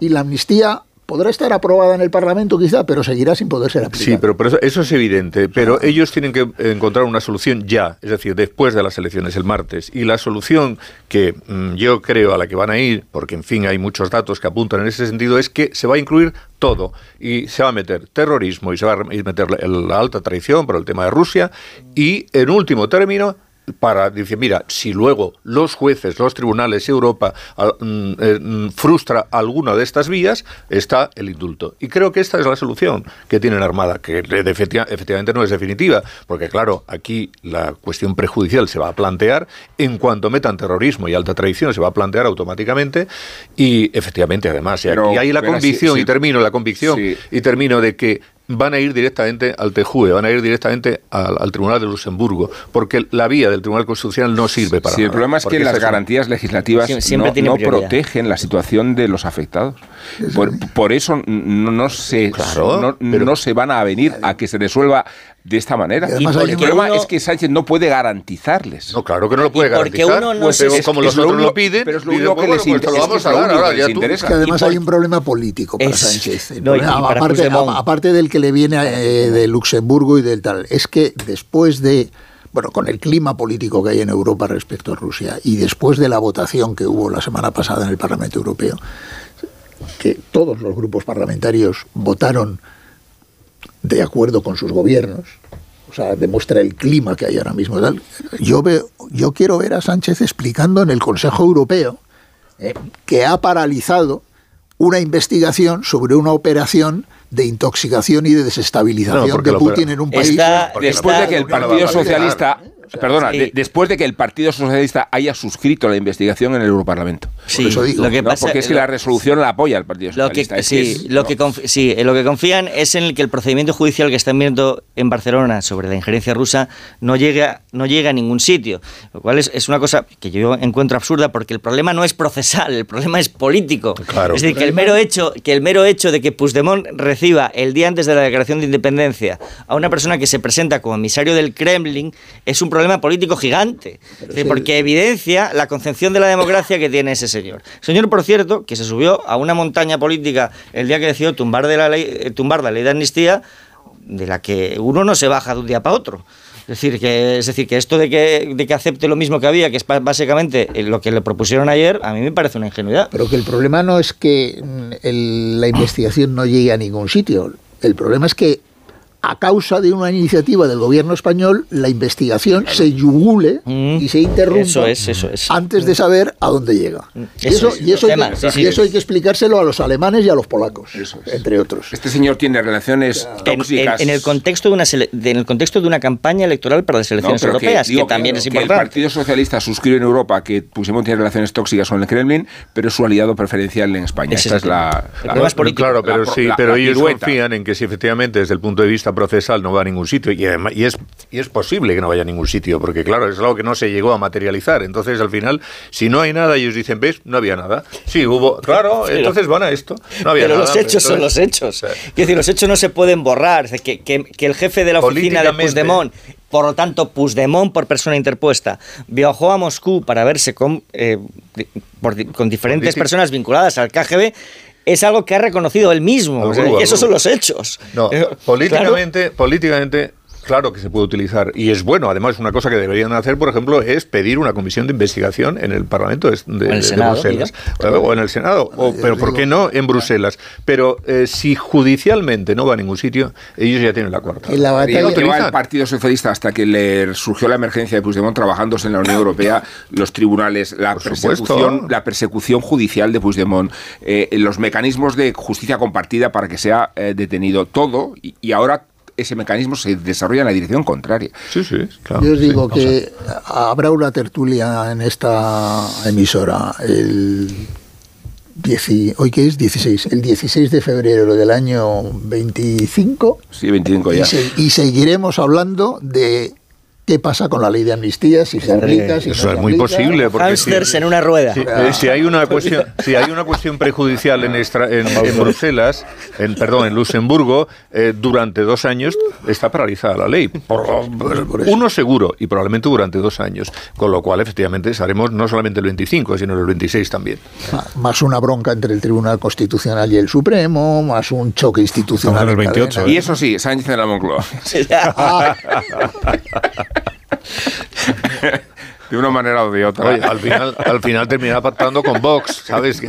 y la amnistía podrá estar aprobada en el Parlamento quizá, pero seguirá sin poder ser aplicada. Sí, pero, eso, eso, es evidente. Pero ellos tienen que encontrar una solución ya, es decir, después de las elecciones, el martes. Y la solución que mm, yo creo a la que van a ir, porque en fin hay muchos datos que apuntan en ese sentido, es que se va a incluir todo. Y se va a meter terrorismo y se va a meter la alta traición por el tema de Rusia. Y en último término, para decir, mira, si luego los jueces, los tribunales, Europa mm, eh, mm, frustra alguna de estas vías, está el indulto. Y creo que esta es la solución que tienen Armada, que efectivamente no es definitiva, porque claro, aquí la cuestión prejudicial se va a plantear, en cuanto metan terrorismo y alta traición se va a plantear automáticamente, y efectivamente además, y aquí hay la convicción, y termino la convicción, y termino de que van a ir directamente al TJUE, van a ir directamente al, Tribunal de Luxemburgo, porque la vía del Tribunal Constitucional no sirve para sí, el problema es que las garantías legislativas no, protegen la situación de los afectados. Por, eso no, se, no, se van a venir a que se resuelva de esta manera. Y, el problema es que Sánchez no puede garantizarles. No, claro que no lo puede garantizar. Pues, como los otros lo piden, pero es lo único que les pues interesa. que además hay un problema político para Sánchez. aparte, del que le viene eh, de Luxemburgo y del tal, es que después de bueno, con el clima político que hay en Europa respecto a Rusia y después de la votación que hubo la semana pasada en el Parlamento Europeo, que todos los grupos parlamentarios votaron de acuerdo con sus gobiernos, o sea, demuestra el clima que hay ahora mismo. Yo, veo, yo quiero ver a Sánchez explicando en el Consejo Europeo eh, que ha paralizado una investigación sobre una operación de intoxicación y de desestabilización de Putin en un país. después de que el Partido Socialista Perdona, después de que el Partido Socialista haya suscrito la investigación en el Europarlamento. Sí, lo que pasa, porque es que la resolución la apoya el Partido Socialista. sí, lo, que sí, lo que confían es en el que el procedimiento judicial que están viendo en Barcelona sobre la injerencia rusa no llegue a, no llegue a ningún sitio. Lo cual es, es, una cosa que yo encuentro absurda porque el problema no es procesal, el problema es político. Claro. Es decir, que el, mero hecho, que el mero hecho de que Puigdemont reciba el día antes de la declaración de independencia a una persona que se presenta como emisario del Kremlin es un problema político gigante, porque evidencia la concepción de la democracia que tiene ese señor. Señor, por cierto, que se subió a una montaña política el día que decidió tumbar, de la ley, eh, tumbar la ley de amnistía, de la que uno no se baja de un día para otro. Es decir, que, es decir, que esto de que, de que acepte lo mismo que había, que es básicamente lo que le propusieron ayer, a mí me parece una ingenuidad. Pero que el problema no es que mm, la investigación no llegue a ningún sitio. El problema es que a causa de una iniciativa del gobierno español, la investigación se yugule mm. y se interrumpa antes de saber a dónde llega. Mm. Y eso, y eso, hay, que, explicárselo a los alemanes y a los polacos, entre otros. Este señor tiene relaciones tóxicas. En, el contexto de una en el contexto de una campaña electoral para las elecciones europeas, que, también es importante. el Partido Socialista suscribe en Europa que Puigdemont tiene relaciones tóxicas con el Kremlin, pero es su aliado preferencial en España. Esta es la, Claro, pero sí, pero ellos confían en que si efectivamente desde el punto de vista procesal no va a ningún sitio y, y, es, y es posible que no vaya a ningún sitio, porque claro, es algo que no se llegó a materializar. Entonces, al final, si no hay nada, ellos dicen, ¿ves? No había nada. Sí, hubo, claro, entonces van a esto. No había pero los hechos son los hechos. Es decir, los hechos no se pueden borrar. que, que, que el jefe de la oficina de Puigdemont por lo tanto, Puigdemont, por persona interpuesta, viajó a Moscú para verse con, eh, con diferentes personas vinculadas al KGB es algo que ha reconocido él mismo. esos son los hechos. No, eh, políticamente, políticamente Claro que se puede utilizar y es bueno. Además, una cosa que deberían hacer, por ejemplo, es pedir una comisión de investigación en el Parlamento de, Bruselas o en el Senado. pero ¿por qué no en Bruselas? Pero eh, si judicialmente no va a ningún sitio, ellos ya tienen la cuarta. Y la batalla el Partido Socialista hasta que le surgió la emergencia de Puigdemont trabajándose en la Unión Europea, los tribunales, la persecución, la persecución judicial de Puigdemont, eh, los mecanismos de justicia compartida para que sea eh, detenido todo y ahora ese mecanismo se desarrolla en la dirección contraria. Sí, sí, claro. Yo os digo que habrá una tertulia en esta emisora el hoy que es 16, el 16 de febrero del año 25. Sí, 25 ya. Y, seguiremos hablando de ¿Qué pasa con la ley de amnistía? Si se aplica, si Eso no es se muy aplica? posible. Porque si, en una rueda. si- eh, si hay una cuestión, si hay una cuestión prejudicial en, extra- en, en Bruselas, en, perdón, en Luxemburgo, eh, durante dos años está paralizada la ley. Por, uno seguro y probablemente durante dos años. Con lo cual, efectivamente, haremos no solamente el 25, sino el 26 también. Más una bronca entre el Tribunal Constitucional y el Supremo, más un choque institucional. en cadena. Y eso sí, Sánchez en la Moncloa. de una manera o de otra. Oye, al final, al final terminará pactando con Vox, ¿sabes?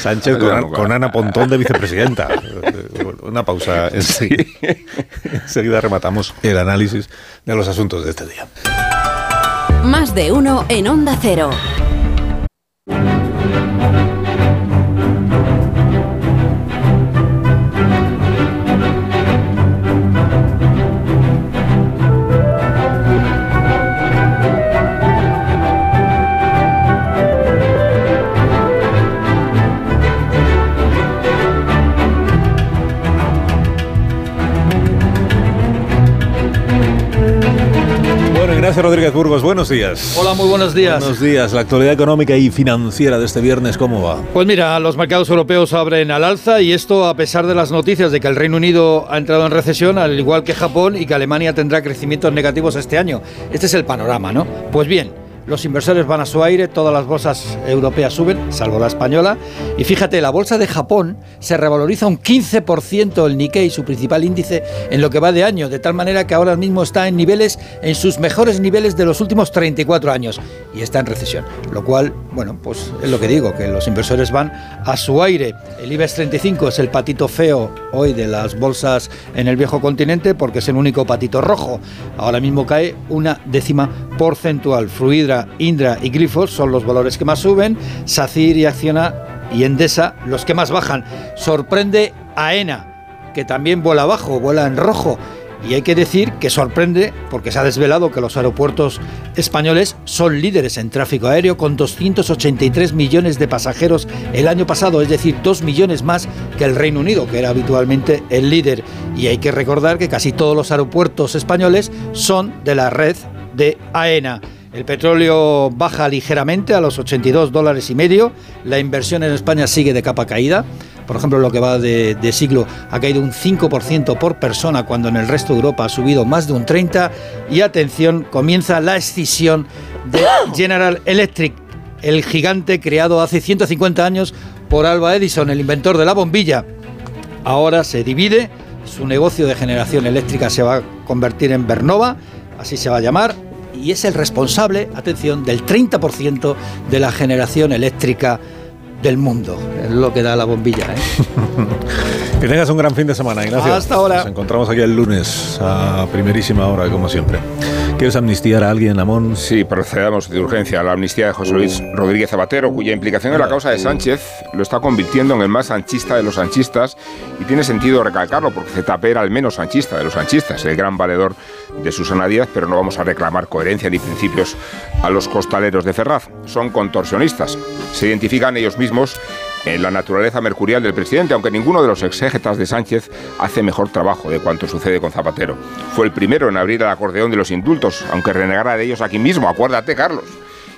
Sánchez con, con Ana Pontón de vicepresidenta. Una pausa. Enseguida, enseguida rematamos el análisis de los asuntos de este día. Más de uno en Onda Cero. Rodríguez Burgos, buenos días. Hola, muy buenos días. Buenos días. La actualidad económica y financiera de este viernes, ¿cómo va? Pues mira, los mercados europeos abren al alza y esto a pesar de las noticias de que el Reino Unido ha entrado en recesión, al igual que Japón, y que Alemania tendrá crecimientos negativos este año. Este es el panorama, ¿no? Pues bien, los inversores van a su aire, todas las bolsas europeas suben, salvo la española. Y fíjate, la bolsa de Japón se revaloriza un 15% el Nikkei, su principal índice, en lo que va de año, de tal manera que ahora mismo está en niveles, en sus mejores niveles de los últimos 34 años. Y está en recesión. Lo cual, bueno, pues es lo que digo, que los inversores van a su aire. El IBEX 35 es el patito feo hoy de las bolsas en el viejo continente porque es el único patito rojo. Ahora mismo cae una décima porcentual. Fluidra, Indra y Grifos son los valores que más suben. SACIR y Acciona y Endesa los que más bajan. Sorprende AENA, que también vuela abajo, vuela en rojo. Y hay que decir que sorprende porque se ha desvelado que los aeropuertos españoles son líderes en tráfico aéreo con 283 millones de pasajeros el año pasado, es decir, 2 millones más que el Reino Unido, que era habitualmente el líder. Y hay que recordar que casi todos los aeropuertos españoles son de la red de AENA. El petróleo baja ligeramente a los 82 dólares y medio. La inversión en España sigue de capa caída. Por ejemplo, lo que va de, de siglo ha caído un 5% por persona cuando en el resto de Europa ha subido más de un 30%. Y atención, comienza la escisión de General Electric, el gigante creado hace 150 años por Alba Edison, el inventor de la bombilla. Ahora se divide, su negocio de generación eléctrica se va a convertir en Bernova, así se va a llamar, y es el responsable, atención, del 30% de la generación eléctrica del mundo. Es lo que da la bombilla. ¿eh? Que tengas un gran fin de semana, Ignacio. Hasta ahora. Nos encontramos aquí el lunes a primerísima hora, como siempre. ¿Quieres amnistiar a alguien, Amón? Sí, procedamos de urgencia a la amnistía de José Luis Rodríguez Zapatero, cuya implicación en la causa de Sánchez lo está convirtiendo en el más sanchista de los sanchistas y tiene sentido recalcarlo porque ZP era el menos sanchista de los sanchistas, el gran valedor de Susana Díaz, pero no vamos a reclamar coherencia ni principios a los costaleros de Ferraz. Son contorsionistas. Se identifican ellos mismos en la naturaleza mercurial del presidente, aunque ninguno de los exégetas de Sánchez hace mejor trabajo de cuanto sucede con Zapatero. Fue el primero en abrir el acordeón de los indultos, aunque renegara de ellos aquí mismo, acuérdate, Carlos.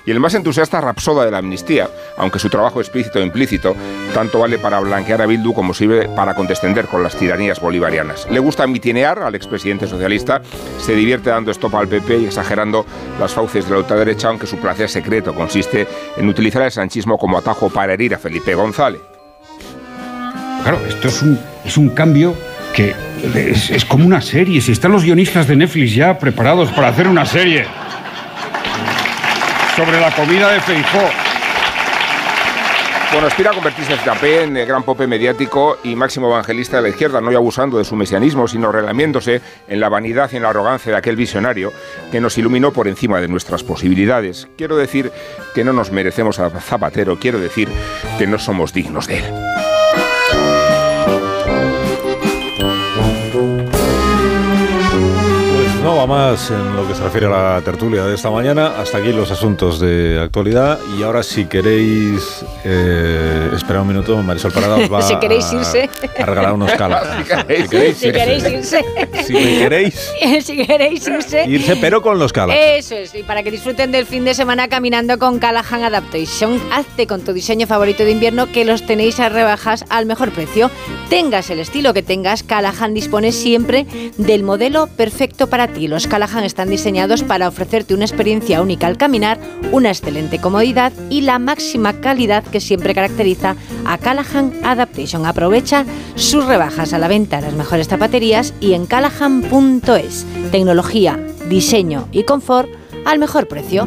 Y el más entusiasta rapsoda de la amnistía, aunque su trabajo explícito e implícito tanto vale para blanquear a Bildu como sirve para contestender con las tiranías bolivarianas. Le gusta mitinear al expresidente socialista, se divierte dando estopa al PP y exagerando las fauces de la ultraderecha, aunque su placer secreto consiste en utilizar el sanchismo como atajo para herir a Felipe González. Claro, esto es un, es un cambio que es, es como una serie. Si están los guionistas de Netflix ya preparados para hacer una serie sobre la comida de Feijó. Bueno, aspira a convertirse en en el gran pope mediático y máximo evangelista de la izquierda, no ya abusando de su mesianismo, sino relamiéndose en la vanidad y en la arrogancia de aquel visionario que nos iluminó por encima de nuestras posibilidades. Quiero decir que no nos merecemos a Zapatero, quiero decir que no somos dignos de él. No va más en lo que se refiere a la tertulia de esta mañana. Hasta aquí los asuntos de actualidad. Y ahora, si queréis eh, esperar un minuto, Marisol Parada os va Si queréis irse. a regalar unos calas. si queréis, Si queréis irse. Si me queréis si queréis irse. irse, pero con los calas. Eso es, y para que disfruten del fin de semana caminando con Callahan Adaptation, hazte con tu diseño favorito de invierno que los tenéis a rebajas al mejor precio. Tengas el estilo que tengas, Callahan dispone siempre del modelo perfecto para ti. Los Callahan están diseñados para ofrecerte una experiencia única al caminar, una excelente comodidad y la máxima calidad que siempre caracteriza a Callahan Adaptation. Aprovecha sus rebajas a la venta en las mejores zapaterías y en callahan.es. Tecnología, diseño y confort al mejor precio.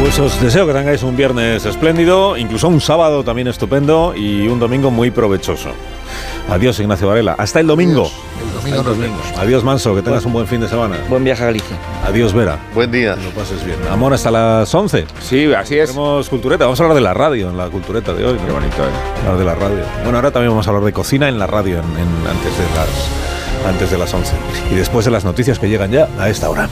Pues os deseo que tengáis un viernes espléndido, incluso un sábado también estupendo y un domingo muy provechoso. Adiós, Ignacio Varela. Hasta el domingo. Domingo nos vemos. Adiós, Manso. Que tengas un buen fin de semana. Buen viaje a Galicia. Adiós, Vera. Buen día. Que lo pases bien. Amor, hasta las 11. Sí, así es. Tenemos cultureta. Vamos a hablar de la radio en la cultureta de hoy. Qué bonito, ¿eh? Hablar de la radio. Bueno, ahora también vamos a hablar de cocina en la radio en- en- antes, de las, antes de las 11. Y después de las noticias que llegan ya a esta hora.